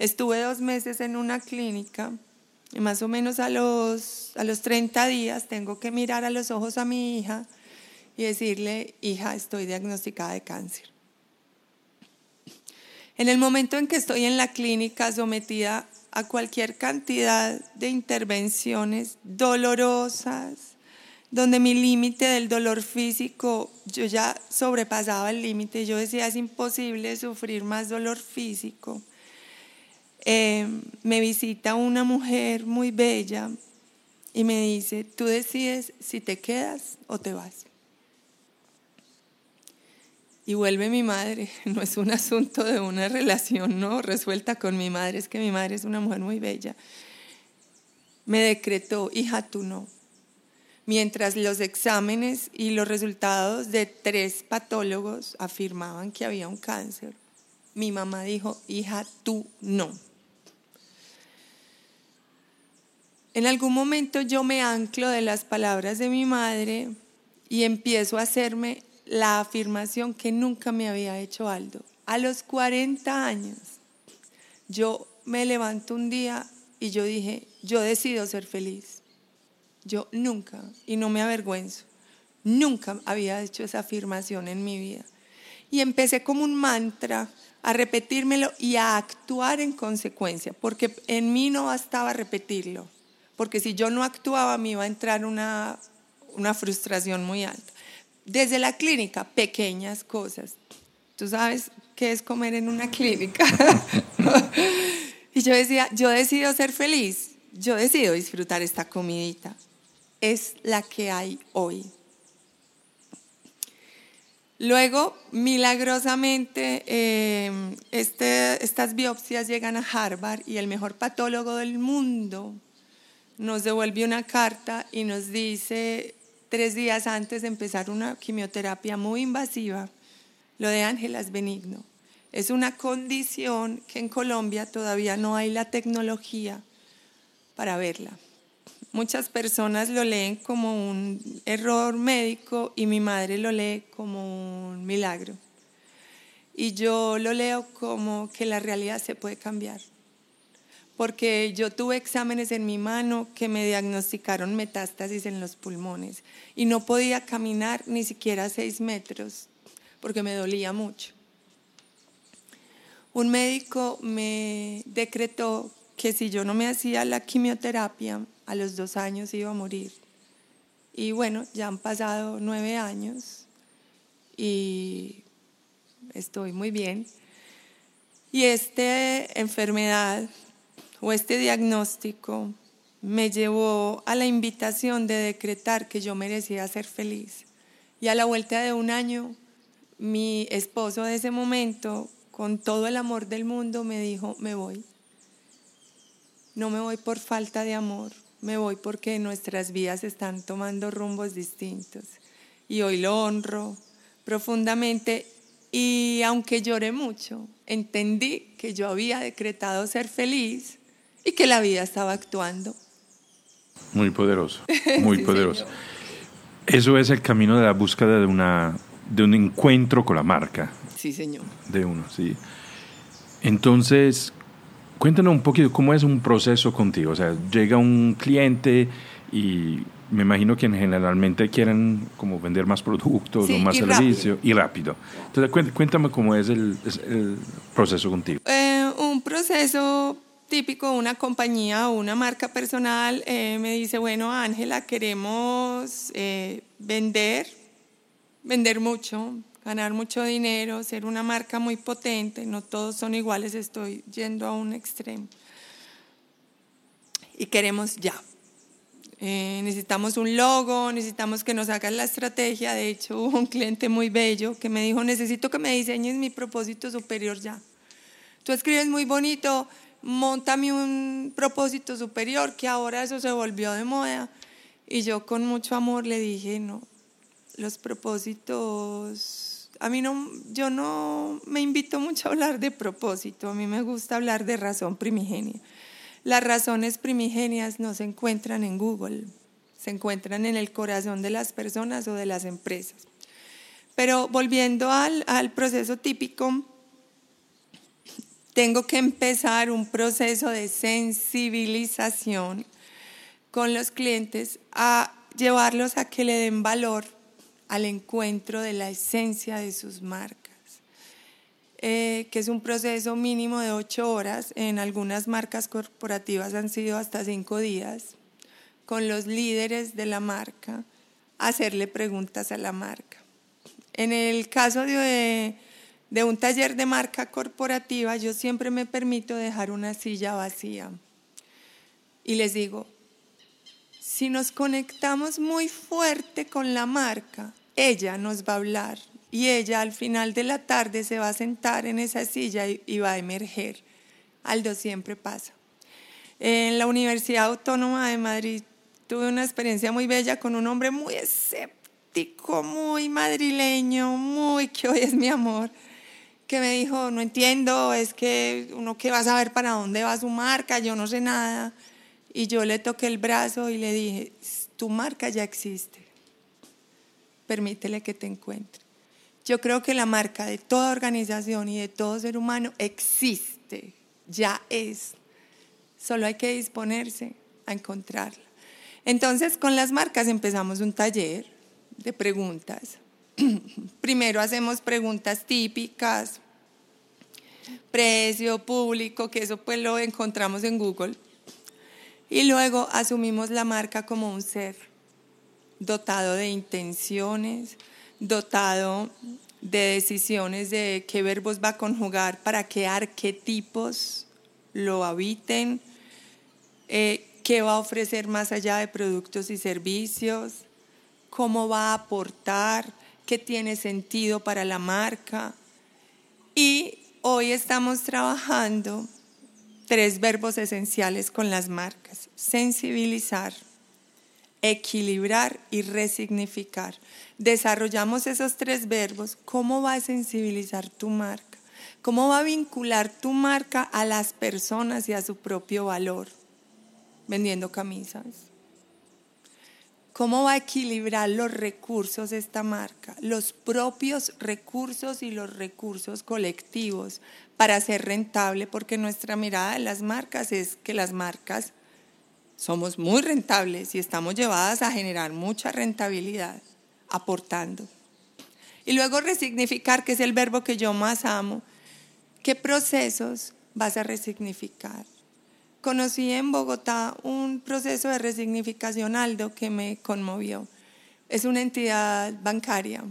Estuve dos meses en una clínica y más o menos a los, a los 30 días tengo que mirar a los ojos a mi hija y decirle, hija, estoy diagnosticada de cáncer. En el momento en que estoy en la clínica sometida a cualquier cantidad de intervenciones dolorosas, donde mi límite del dolor físico, yo ya sobrepasaba el límite, yo decía, es imposible sufrir más dolor físico. Eh, me visita una mujer muy bella y me dice, tú decides si te quedas o te vas. Y vuelve mi madre, no es un asunto de una relación no resuelta con mi madre, es que mi madre es una mujer muy bella. Me decretó, hija, tú no. Mientras los exámenes y los resultados de tres patólogos afirmaban que había un cáncer, mi mamá dijo, hija, tú no. En algún momento yo me anclo de las palabras de mi madre y empiezo a hacerme la afirmación que nunca me había hecho Aldo. A los 40 años, yo me levanto un día y yo dije, yo decido ser feliz. Yo nunca, y no me avergüenzo, nunca había hecho esa afirmación en mi vida. Y empecé como un mantra a repetírmelo y a actuar en consecuencia, porque en mí no bastaba repetirlo, porque si yo no actuaba me iba a entrar una, una frustración muy alta desde la clínica, pequeñas cosas. Tú sabes qué es comer en una clínica. y yo decía, yo decido ser feliz, yo decido disfrutar esta comidita. Es la que hay hoy. Luego, milagrosamente, em, este, estas biopsias llegan a Harvard y el mejor patólogo del mundo nos devuelve una carta y nos dice, tres días antes de empezar una quimioterapia muy invasiva, lo de Ángela es benigno. Es una condición que en Colombia todavía no hay la tecnología para verla. Muchas personas lo leen como un error médico y mi madre lo lee como un milagro. Y yo lo leo como que la realidad se puede cambiar porque yo tuve exámenes en mi mano que me diagnosticaron metástasis en los pulmones y no podía caminar ni siquiera seis metros porque me dolía mucho. Un médico me decretó que si yo no me hacía la quimioterapia, a los dos años iba a morir. Y bueno, ya han pasado nueve años y estoy muy bien. Y esta enfermedad o este diagnóstico me llevó a la invitación de decretar que yo merecía ser feliz. Y a la vuelta de un año, mi esposo de ese momento, con todo el amor del mundo, me dijo, me voy. No me voy por falta de amor, me voy porque nuestras vidas están tomando rumbos distintos. Y hoy lo honro profundamente y aunque lloré mucho, entendí que yo había decretado ser feliz y que la vida estaba actuando. Muy poderoso, muy poderoso. Eso es el camino de la búsqueda de, una, de un encuentro con la marca. Sí, señor. De uno, sí. Entonces, cuéntanos un poquito cómo es un proceso contigo. O sea, llega un cliente y me imagino que generalmente quieren como vender más productos o más servicios y rápido. Entonces, cuéntame cómo es el, proceso contigo. Eh, un proceso típico, una compañía o una marca personal eh, me dice, bueno, Ángela, queremos eh, vender, vender mucho, ganar mucho dinero, ser una marca muy potente, no todos son iguales, estoy yendo a un extremo. Y queremos ya eh, necesitamos un logo, necesitamos que nos hagas la estrategia. De hecho, hubo un cliente muy bello que me dijo, necesito que me diseñes mi propósito superior ya. Tú escribes muy bonito, montame un propósito superior, que ahora eso se volvió de moda. Y yo con mucho amor le dije, no, los propósitos, a mí no, yo no me invito mucho a hablar de propósito, a mí me gusta hablar de razón primigenia. Las razones primigenias no se encuentran en Google, se encuentran en el corazón de las personas o de las empresas. Pero volviendo al, proceso típico, tengo que empezar un proceso de sensibilización con los clientes a llevarlos a que le den valor al encuentro de la esencia de sus marcas. Eh, que es un proceso mínimo de ocho horas, en algunas marcas corporativas han sido hasta cinco días, con los líderes de la marca, hacerle preguntas a la marca. En el caso de, de un taller de marca corporativa, yo siempre me permito dejar una silla vacía y les digo, si nos conectamos muy fuerte con la marca, ella nos va a hablar y ella al final de la tarde se va a sentar en esa silla y, va a emerger. Aldo siempre pasa. En la Universidad Autónoma de Madrid tuve una experiencia muy bella con un hombre muy escéptico, muy madrileño, muy que hoy es mi amor, que me dijo, no entiendo, es que uno que va a saber para dónde va su marca, yo no sé nada. Y yo le toqué el brazo y le dije, tu marca ya existe, permítele que te encuentre. Yo creo que la marca de toda organización y de todo ser humano existe, ya es. Solo hay que disponerse a encontrarla. Entonces, con las marcas empezamos un taller de preguntas. Primero hacemos preguntas típicas, precio, público, que eso pues lo encontramos en Google. Y luego asumimos la marca como un ser dotado de intenciones, dotado de decisiones de qué verbos va a conjugar para qué arquetipos lo habiten, eh, qué va a ofrecer más allá de productos y servicios, cómo va a aportar, qué tiene sentido para la marca. Y hoy estamos trabajando tres verbos esenciales con las marcas. Sensibilizar, equilibrar y resignificar. Desarrollamos esos tres verbos. ¿Cómo va a sensibilizar tu marca? ¿Cómo va a vincular tu marca a las personas y a su propio valor? Vendiendo camisas. ¿Cómo va a equilibrar los recursos esta marca? Los propios recursos y los recursos colectivos para ser rentable, porque nuestra mirada de las marcas es que las marcas somos muy rentables y estamos llevadas a generar mucha rentabilidad aportando. Y luego resignificar, que es el verbo que yo más amo. ¿Qué procesos vas a resignificar? Conocí en Bogotá un proceso de resignificación Aldo que me conmovió. Es una entidad bancaria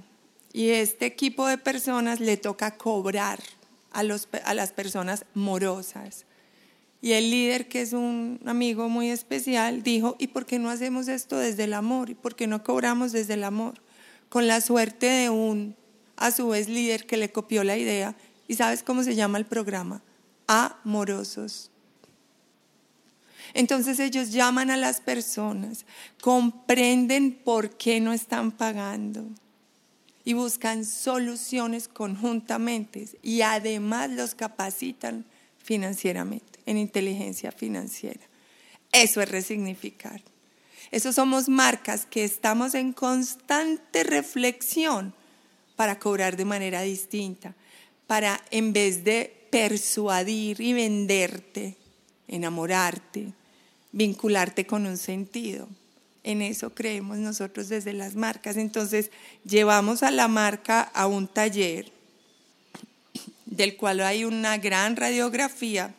y este equipo de personas le toca cobrar a, los, a las personas morosas. Y el líder, que es un amigo muy especial, dijo, ¿y por qué no hacemos esto desde el amor? ¿Y por qué no cobramos desde el amor? Con la suerte de un, a su vez, líder que le copió la idea. ¿Y sabes cómo se llama el programa? Amorosos. Entonces ellos llaman a las personas, comprenden por qué no están pagando y buscan soluciones conjuntamente y además los capacitan financieramente, en inteligencia financiera. Eso es resignificar. Eso somos marcas que estamos en constante reflexión para cobrar de manera distinta, para en vez de persuadir y venderte, enamorarte, vincularte con un sentido. En eso creemos nosotros desde las marcas. Entonces, llevamos a la marca a un taller del cual hay una gran radiografía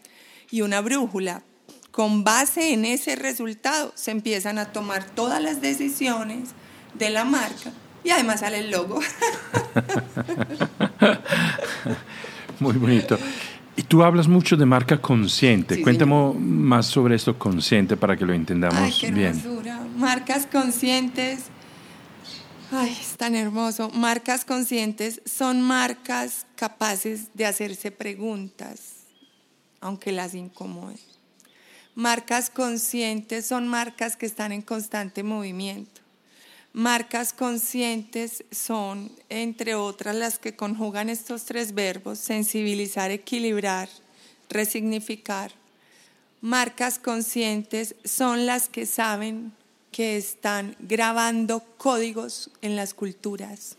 y una brújula. Con base en ese resultado se empiezan a tomar todas las decisiones de la marca y además sale el logo. Muy bonito. Y tú hablas mucho de marca consciente. Cuéntame más sobre esto consciente para que lo entendamos Ay, qué bien. Marcas conscientes. Ay, es tan hermoso. Marcas conscientes son marcas capaces de hacerse preguntas, aunque las incomoden. Marcas conscientes son marcas que están en constante movimiento. Marcas conscientes son, entre otras, las que conjugan estos tres verbos, sensibilizar, equilibrar, resignificar. Marcas conscientes son las que saben que están grabando códigos en las culturas,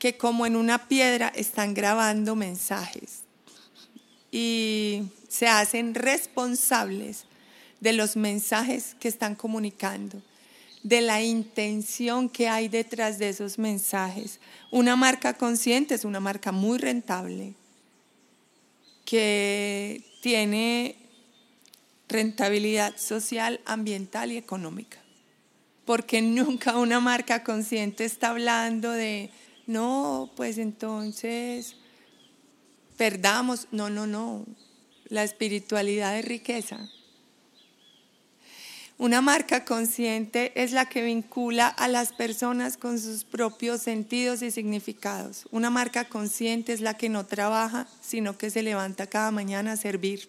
que como en una piedra están grabando mensajes y se hacen responsables de los mensajes que están comunicando de la intención que hay detrás de esos mensajes. Una marca consciente es una marca muy rentable, que tiene rentabilidad social, ambiental y económica. Porque nunca una marca consciente está hablando de, no, pues entonces perdamos. No, no, no. La espiritualidad es riqueza. Una marca consciente es la que vincula a las personas con sus propios sentidos y significados. Una marca consciente es la que no trabaja, sino que se levanta cada mañana a servir.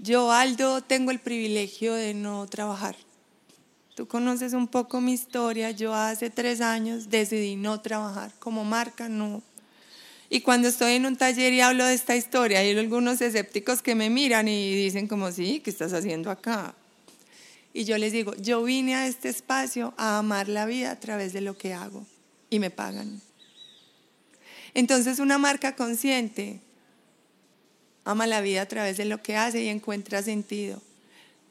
Yo, Aldo, tengo el privilegio de no trabajar. Tú conoces un poco mi historia. Yo hace tres años decidí no trabajar. Como marca, no. Y cuando estoy en un taller y hablo de esta historia, hay algunos escépticos que me miran y dicen como, sí, ¿qué estás haciendo acá? Y yo les digo, yo vine a este espacio a amar la vida a través de lo que hago y me pagan. Entonces una marca consciente ama la vida a través de lo que hace y encuentra sentido.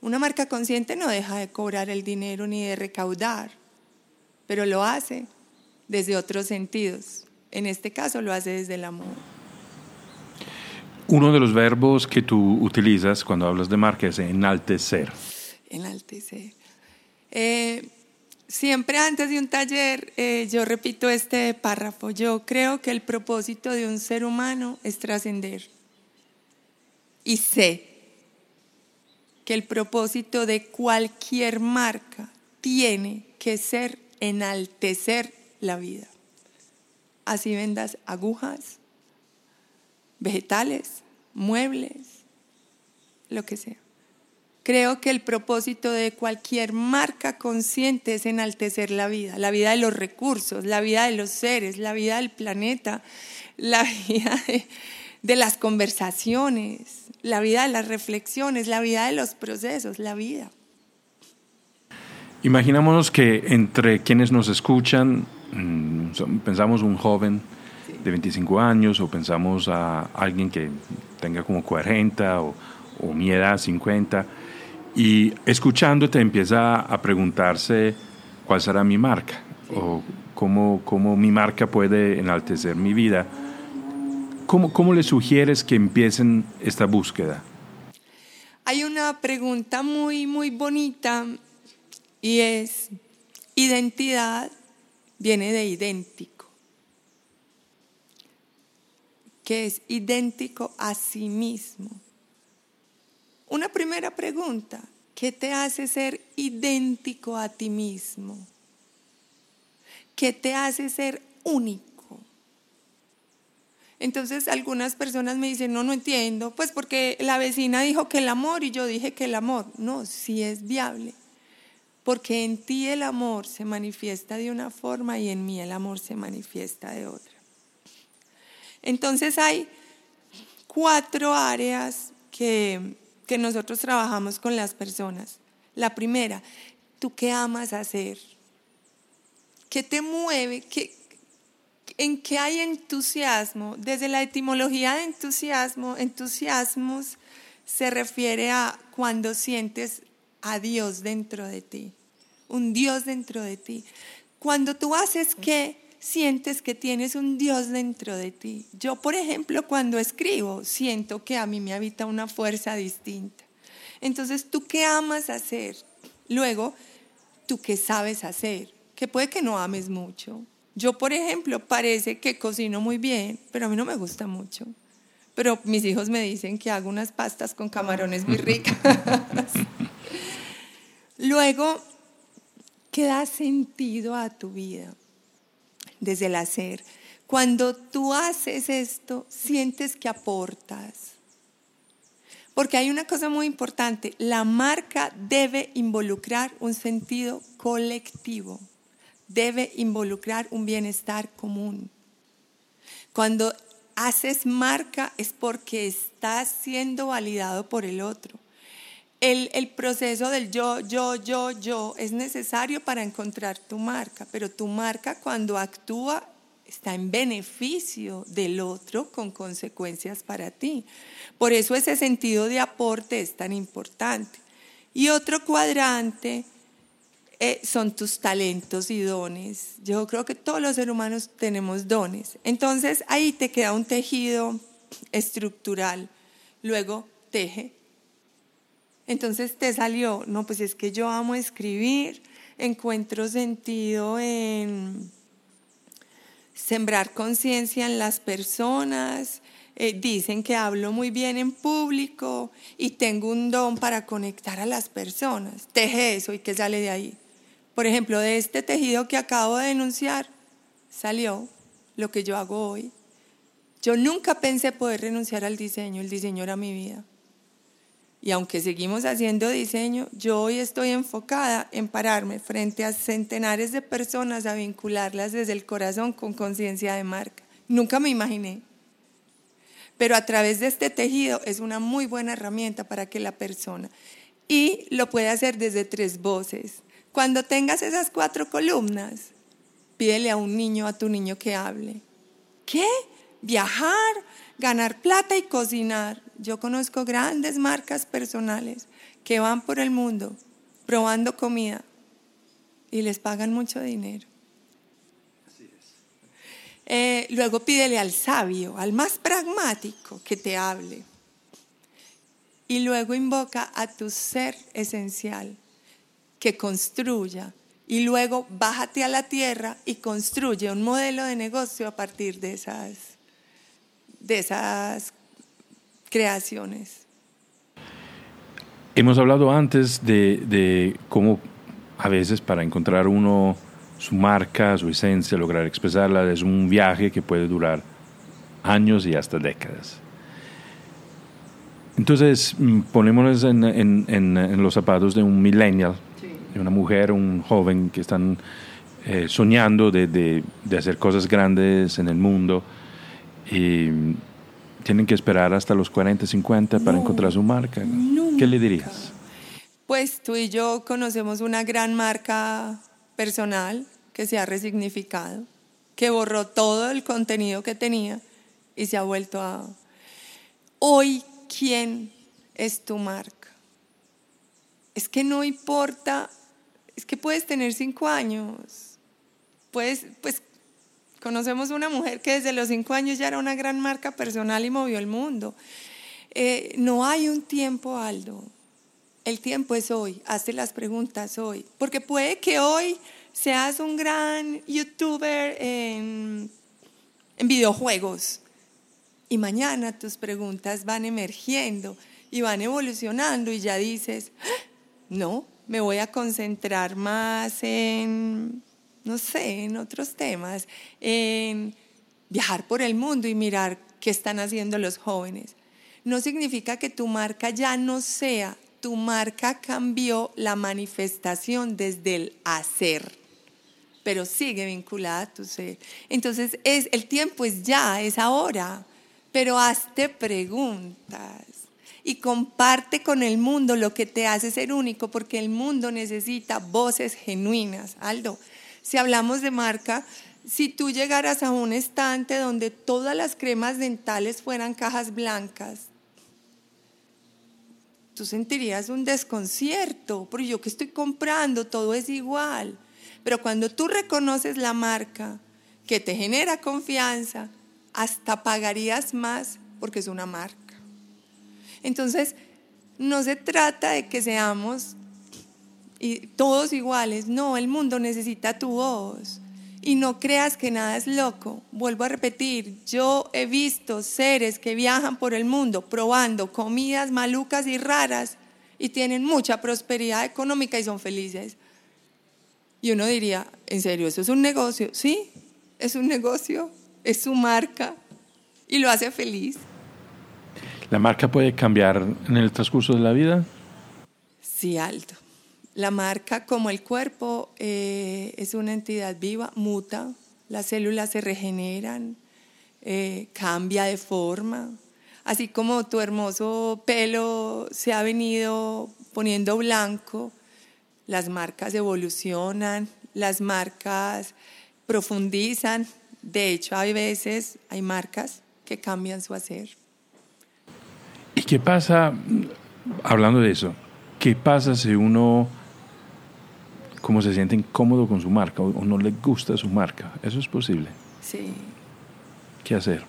Una marca consciente no deja de cobrar el dinero ni de recaudar, pero lo hace desde otros sentidos. En este caso lo hace desde el amor. Uno de los verbos que tú utilizas cuando hablas de marca es enaltecer enaltecer. Eh, siempre antes de un taller eh, yo repito este párrafo. Yo creo que el propósito de un ser humano es trascender. Y sé que el propósito de cualquier marca tiene que ser enaltecer la vida. Así vendas agujas, vegetales, muebles, lo que sea. Creo que el propósito de cualquier marca consciente es enaltecer la vida, la vida de los recursos, la vida de los seres, la vida del planeta, la vida de, las conversaciones, la vida de las reflexiones, la vida de los procesos, la vida. Imaginémonos que entre quienes nos escuchan, mm, pensamos un joven de 25 años o pensamos a alguien que tenga como 40 o, o mi edad 50 y escuchándote empieza a preguntarse cuál será mi marca o cómo, cómo, mi marca puede enaltecer mi vida. ¿Cómo, ¿Cómo le sugieres que empiecen esta búsqueda? Hay una pregunta muy, muy bonita y es, identidad viene de idéntico, que es idéntico a sí mismo. Una primera pregunta, ¿qué te hace ser idéntico a ti mismo? ¿Qué te hace ser único? Entonces algunas personas me dicen, no, no entiendo, pues porque la vecina dijo que el amor y yo dije que el amor. No, sí es viable, porque en ti el amor se manifiesta de una forma y en mí el amor se manifiesta de otra. Entonces hay cuatro áreas que, que nosotros trabajamos con las personas. La primera, ¿tú qué amas hacer? ¿Qué te mueve? ¿Qué, ¿En qué hay entusiasmo? Desde la etimología de entusiasmo, entusiasmos se refiere a cuando sientes a Dios dentro de ti, un Dios dentro de ti. Cuando tú haces qué, sientes que tienes un Dios dentro de ti. Yo, por ejemplo, cuando escribo, siento que a mí me habita una fuerza distinta. Entonces, ¿tú qué amas hacer? Luego, ¿tú qué sabes hacer? Que puede que no ames mucho. Yo, por ejemplo, parece que cocino muy bien, pero a mí no me gusta mucho. Pero mis hijos me dicen que hago unas pastas con camarones muy ricas. Luego, ¿qué da sentido a tu vida? Desde el hacer. Cuando tú haces esto, sientes que aportas. Porque hay una cosa muy importante, la marca debe involucrar un sentido colectivo, debe involucrar un bienestar común. Cuando haces marca es porque estás siendo validado por el otro. El, proceso del yo, yo, yo, yo es necesario para encontrar tu marca, pero tu marca cuando actúa está en beneficio del otro con consecuencias para ti. Por eso ese sentido de aporte es tan importante. Y otro cuadrante eh, son tus talentos y dones. Yo creo que todos los seres humanos tenemos dones. Entonces ahí te queda un tejido estructural. Luego teje entonces te salió, no, pues es que yo amo escribir, encuentro sentido en sembrar conciencia en las personas, eh, dicen que hablo muy bien en público y tengo un don para conectar a las personas. Teje eso y qué sale de ahí. Por ejemplo, de este tejido que acabo de denunciar, salió lo que yo hago hoy. Yo nunca pensé poder renunciar al diseño, el diseño era mi vida. Y aunque seguimos haciendo diseño, yo hoy estoy enfocada en pararme frente a centenares de personas a vincularlas desde el corazón con conciencia de marca. Nunca me imaginé. Pero a través de este tejido es una muy buena herramienta para que la persona, y lo puede hacer desde tres voces. Cuando tengas esas cuatro columnas, pídele a un niño, a tu niño que hable. ¿Qué? ¿Viajar? ¿Ganar plata y cocinar? Yo conozco grandes marcas personales que van por el mundo probando comida y les pagan mucho dinero. Eh, luego pídele al sabio, al más pragmático que te hable. Y luego invoca a tu ser esencial que construya. Y luego bájate a la tierra y construye un modelo de negocio a partir de esas, de esas creaciones. Hemos hablado antes de, cómo a veces para encontrar uno su marca, su esencia, lograr expresarla, es un viaje que puede durar años y hasta décadas. Entonces, mm, ponémonos en, los zapatos de un millennial, de una mujer, un joven que están eh, soñando de, de, hacer cosas grandes en el mundo. Y tienen que esperar hasta los 40, 50 para encontrar su marca. ¿Qué le dirías? Pues tú y yo conocemos una gran marca personal que se ha resignificado, que borró todo el contenido que tenía y se ha vuelto a... Hoy, ¿quién es tu marca? Es que no importa, es que puedes tener cinco años, puedes, pues Conocemos una mujer que desde los cinco años ya era una gran marca personal y movió el mundo. Eh, no hay un tiempo, Aldo. El tiempo es hoy. Hazte las preguntas hoy. Porque puede que hoy seas un gran youtuber en, videojuegos. Y mañana tus preguntas van emergiendo y van evolucionando y ya dices, ah, no, me voy a concentrar más en, no sé, en otros temas, en viajar por el mundo y mirar qué están haciendo los jóvenes. No significa que tu marca ya no sea, tu marca cambió la manifestación desde el hacer, pero sigue vinculada a tu ser. Entonces, es, el tiempo es ya, es ahora, pero hazte preguntas y comparte con el mundo lo que te hace ser único, porque el mundo necesita voces genuinas. Aldo, si hablamos de marca, si tú llegaras a un estante donde todas las cremas dentales fueran cajas blancas, tú sentirías un desconcierto, porque yo que estoy comprando, todo es igual. Pero cuando tú reconoces la marca que te genera confianza, hasta pagarías más porque es una marca. Entonces, no se trata de que seamos todos iguales, no, el mundo necesita tu voz. Y no creas que nada es loco. Vuelvo a repetir, yo he visto seres que viajan por el mundo probando comidas malucas y raras y tienen mucha prosperidad económica y son felices. Y uno diría, ¿en serio eso es un negocio? Sí, es un negocio, es su marca y lo hace feliz. ¿La marca puede cambiar en el transcurso de la vida? Sí, alto. La marca, como el cuerpo, eh, es una entidad viva, muta, las células se regeneran, eh, cambia de forma. Así como tu hermoso pelo se ha venido poniendo blanco, las marcas evolucionan, las marcas profundizan. De hecho, hay veces, hay marcas que cambian su hacer. ¿Y qué pasa, hablando de eso, qué pasa si uno como se siente incómodo con su marca o no le gusta su marca? ¿Eso es posible? Sí. ¿Qué hacer?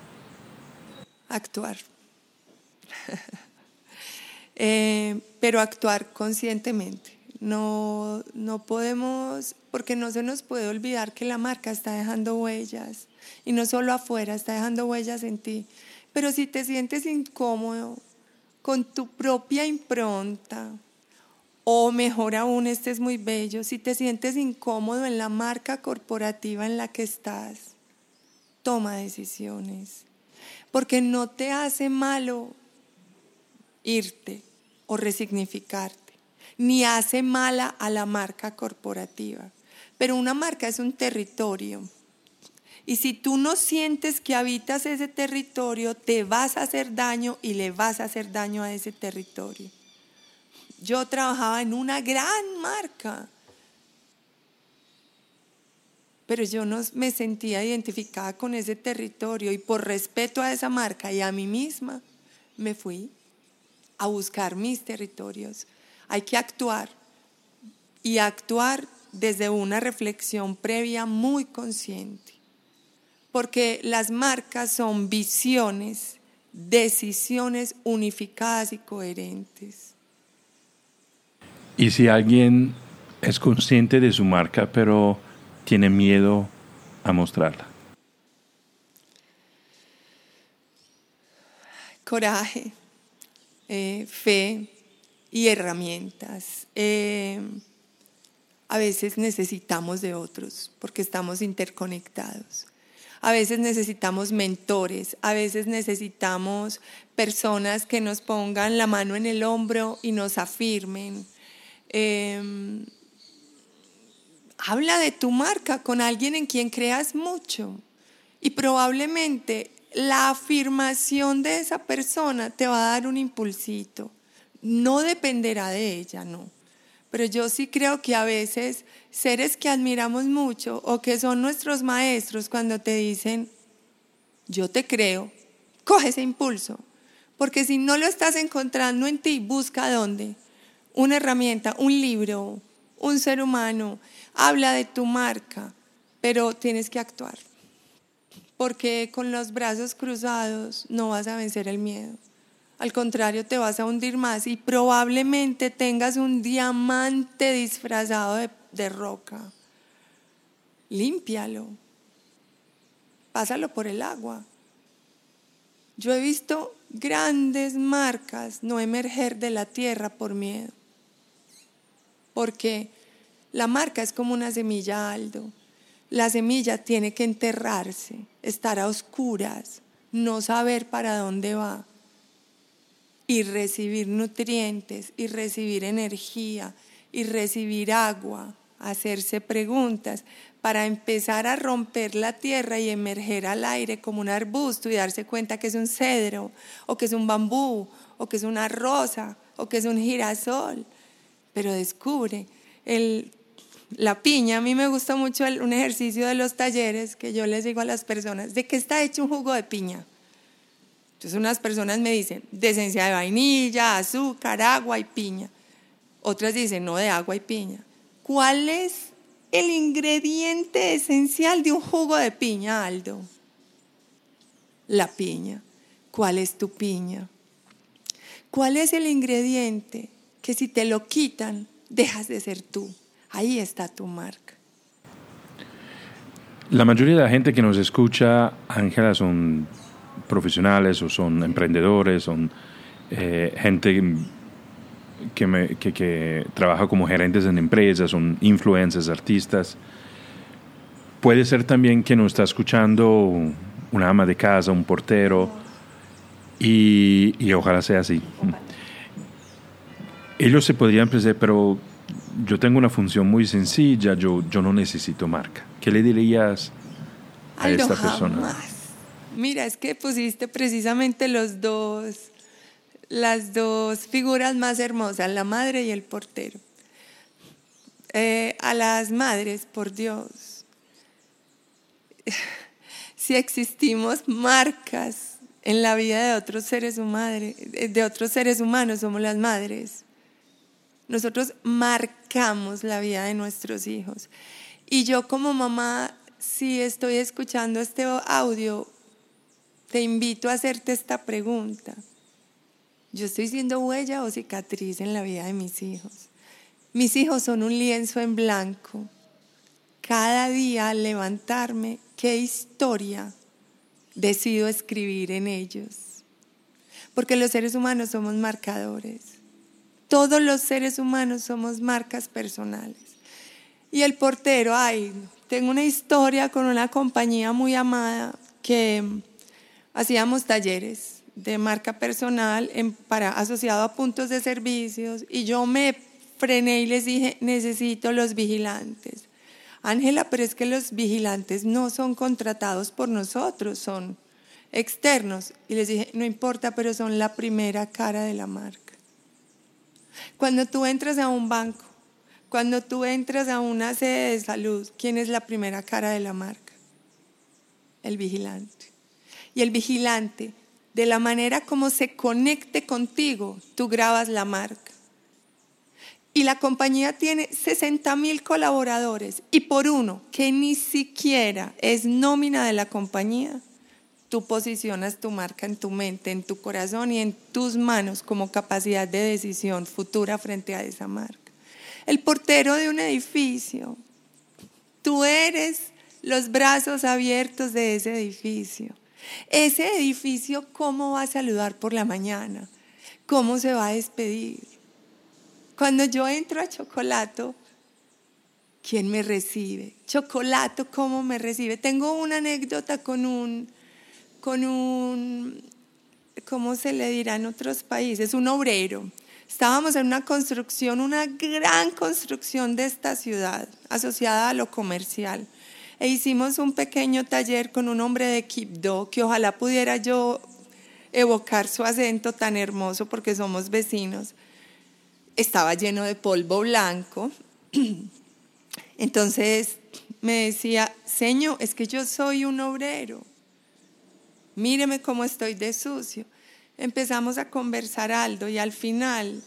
Actuar. Eh, pero actuar conscientemente. No, no podemos, porque no se nos puede olvidar que la marca está dejando huellas. Y no solo afuera, está dejando huellas en ti. Pero si te sientes incómodo con tu propia impronta, o mejor aún, este es muy bello, si te sientes incómodo en la marca corporativa en la que estás, toma decisiones, porque no te hace malo irte o resignificarte, ni hace mala a la marca corporativa, pero una marca es un territorio. Y si tú no sientes que habitas ese territorio, te vas a hacer daño y le vas a hacer daño a ese territorio. Yo trabajaba en una gran marca, pero yo no me sentía identificada con ese territorio y por respeto a esa marca y a mí misma, me fui a buscar mis territorios. Hay que actuar y actuar desde una reflexión previa muy consciente porque las marcas son visiones, decisiones unificadas y coherentes. ¿Y si alguien es consciente de su marca, pero tiene miedo a mostrarla? Coraje, eh, fe y herramientas. Eh, a veces necesitamos de otros porque estamos interconectados. A veces necesitamos mentores, a veces necesitamos personas que nos pongan la mano en el hombro y nos afirmen. Em, habla de tu marca con alguien en quien creas mucho y probablemente la afirmación de esa persona te va a dar un impulsito. No dependerá de ella, no. Pero yo sí creo que a veces seres que admiramos mucho o que son nuestros maestros cuando te dicen, yo te creo, coge ese impulso. Porque si no lo estás encontrando en ti, busca dónde. Una herramienta, un libro, un ser humano. Habla de tu marca, pero tienes que actuar. Porque con los brazos cruzados no vas a vencer el miedo. Al contrario, te vas a hundir más y probablemente tengas un diamante disfrazado de, de roca. Límpialo. Pásalo por el agua. Yo he visto grandes marcas no emerger de la tierra por miedo. Porque la marca es como una semilla aldo. La semilla tiene que enterrarse, estar a oscuras, no saber para dónde va y recibir nutrientes y recibir energía y recibir agua, hacerse preguntas para empezar a romper la tierra y emerger al aire como un arbusto y darse cuenta que es un cedro o que es un bambú o que es una rosa o que es un girasol. Pero descubre el la piña, a mí me gusta mucho un ejercicio de los talleres que yo les digo a las personas, ¿de qué está hecho un jugo de piña? Entonces unas personas me dicen, de esencia de vainilla, azúcar, agua y piña. Otras dicen, no, de agua y piña. ¿Cuál es el ingrediente esencial de un jugo de piña, Aldo? La piña. ¿Cuál es tu piña? ¿Cuál es el ingrediente que si te lo quitan, dejas de ser tú? Ahí está tu marca. La mayoría de la gente que nos escucha, Ángela, son profesionales o son emprendedores, son eh, gente que, que, trabaja como gerentes en empresas, son influencers, artistas. Puede ser también que nos está escuchando una ama de casa, un portero, y, y ojalá sea así. Ellos se podrían pensar, pero yo tengo una función muy sencilla, yo, yo no necesito marca. ¿Qué le dirías a esta persona? Mira, es que pusiste precisamente los dos, las dos figuras más hermosas, la madre y el portero. Eh, a las madres, por Dios, si existimos marcas en la vida de otros seres humanos, de otros seres humanos, somos las madres. Nosotros marcamos la vida de nuestros hijos. Y yo como mamá, si estoy escuchando este audio, te invito a hacerte esta pregunta. ¿Yo estoy siendo huella o cicatriz en la vida de mis hijos? Mis hijos son un lienzo en blanco. Cada día al levantarme, ¿qué historia decido escribir en ellos? Porque los seres humanos somos marcadores. Todos los seres humanos somos marcas personales. Y el portero, ay, tengo una historia con una compañía muy amada que hacíamos talleres de marca personal para, asociado a puntos de servicios y yo me frené y les dije, necesito los vigilantes. Ángela, pero es que los vigilantes no son contratados por nosotros, son externos. Y les dije, no importa, pero son la primera cara de la marca. Cuando tú entras a un banco, cuando tú entras a una sede de salud, ¿quién es la primera cara de la marca? El vigilante. Y el vigilante, de la manera como se conecte contigo, tú grabas la marca. Y la compañía tiene 60 mil colaboradores y por uno que ni siquiera es nómina de la compañía, tú posicionas tu marca en tu mente, en tu corazón y en tus manos como capacidad de decisión futura frente a esa marca. El portero de un edificio, tú eres los brazos abiertos de ese edificio. Ese edificio, ¿cómo va a saludar por la mañana? ¿Cómo se va a despedir? Cuando yo entro a Chocolato, ¿quién me recibe? Chocolato, ¿cómo me recibe? Tengo una anécdota con un con un, ¿cómo se le dirá en otros países? Un obrero. Estábamos en una construcción, una gran construcción de esta ciudad, asociada a lo comercial. E hicimos un pequeño taller con un hombre de Quibdó, que ojalá pudiera yo evocar su acento tan hermoso porque somos vecinos. Estaba lleno de polvo blanco. Entonces me decía, Señor, es que yo soy un obrero míreme cómo estoy de sucio. Empezamos a conversar Aldo y al final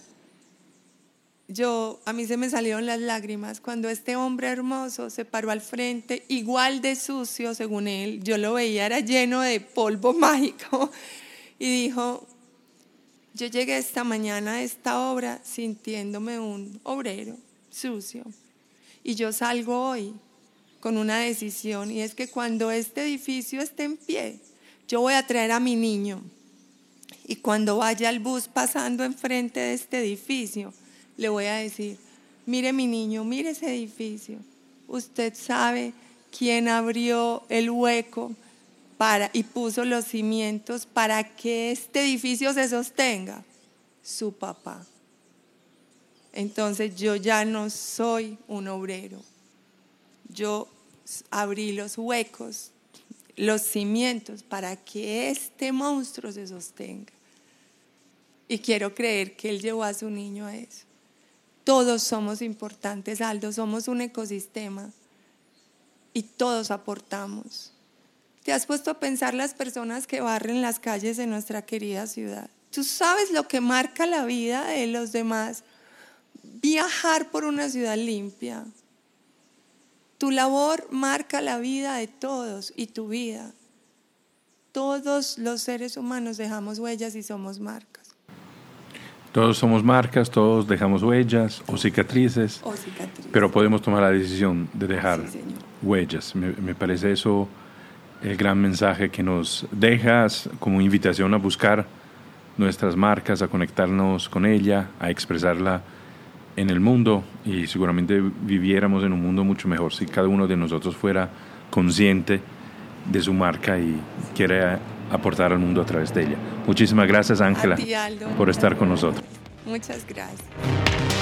yo, a mí se me salieron las lágrimas cuando este hombre hermoso se paró al frente, igual de sucio según él, yo lo veía, era lleno de polvo mágico, y dijo, yo llegué esta mañana a esta obra sintiéndome un obrero sucio, y yo salgo hoy con una decisión, y es que cuando este edificio esté en pie, yo voy a traer a mi niño Y cuando vaya el bus pasando enfrente de este edificio, le voy a decir, mire mi niño, mire ese edificio. Usted sabe quién abrió el hueco para, y puso los cimientos para que este edificio se sostenga. Su papá. Entonces yo ya no soy un obrero. Yo abrí los huecos, los cimientos para que este monstruo se sostenga. Y quiero creer que él llevó a su niño a eso. Todos somos importantes, Aldo, somos un ecosistema y todos aportamos. ¿Te has puesto a pensar las personas que barren las calles de nuestra querida ciudad? ¿Tú sabes lo que marca la vida de los demás? Viajar por una ciudad limpia. Tu labor marca la vida de todos y tu vida. Todos los seres humanos dejamos huellas y somos marcas. Todos somos marcas, todos dejamos huellas o cicatrices, O cicatrices. pero podemos tomar la decisión de dejar Sí, huellas. Me, me parece eso el gran mensaje que nos dejas como invitación a buscar nuestras marcas, a conectarnos con ella, a expresarla en el mundo y seguramente viviéramos en un mundo mucho mejor si cada uno de nosotros fuera consciente de su marca y quiere aportar al mundo a través de ella. Muchísimas gracias, Ángela, por estar con nosotros. Muchas gracias.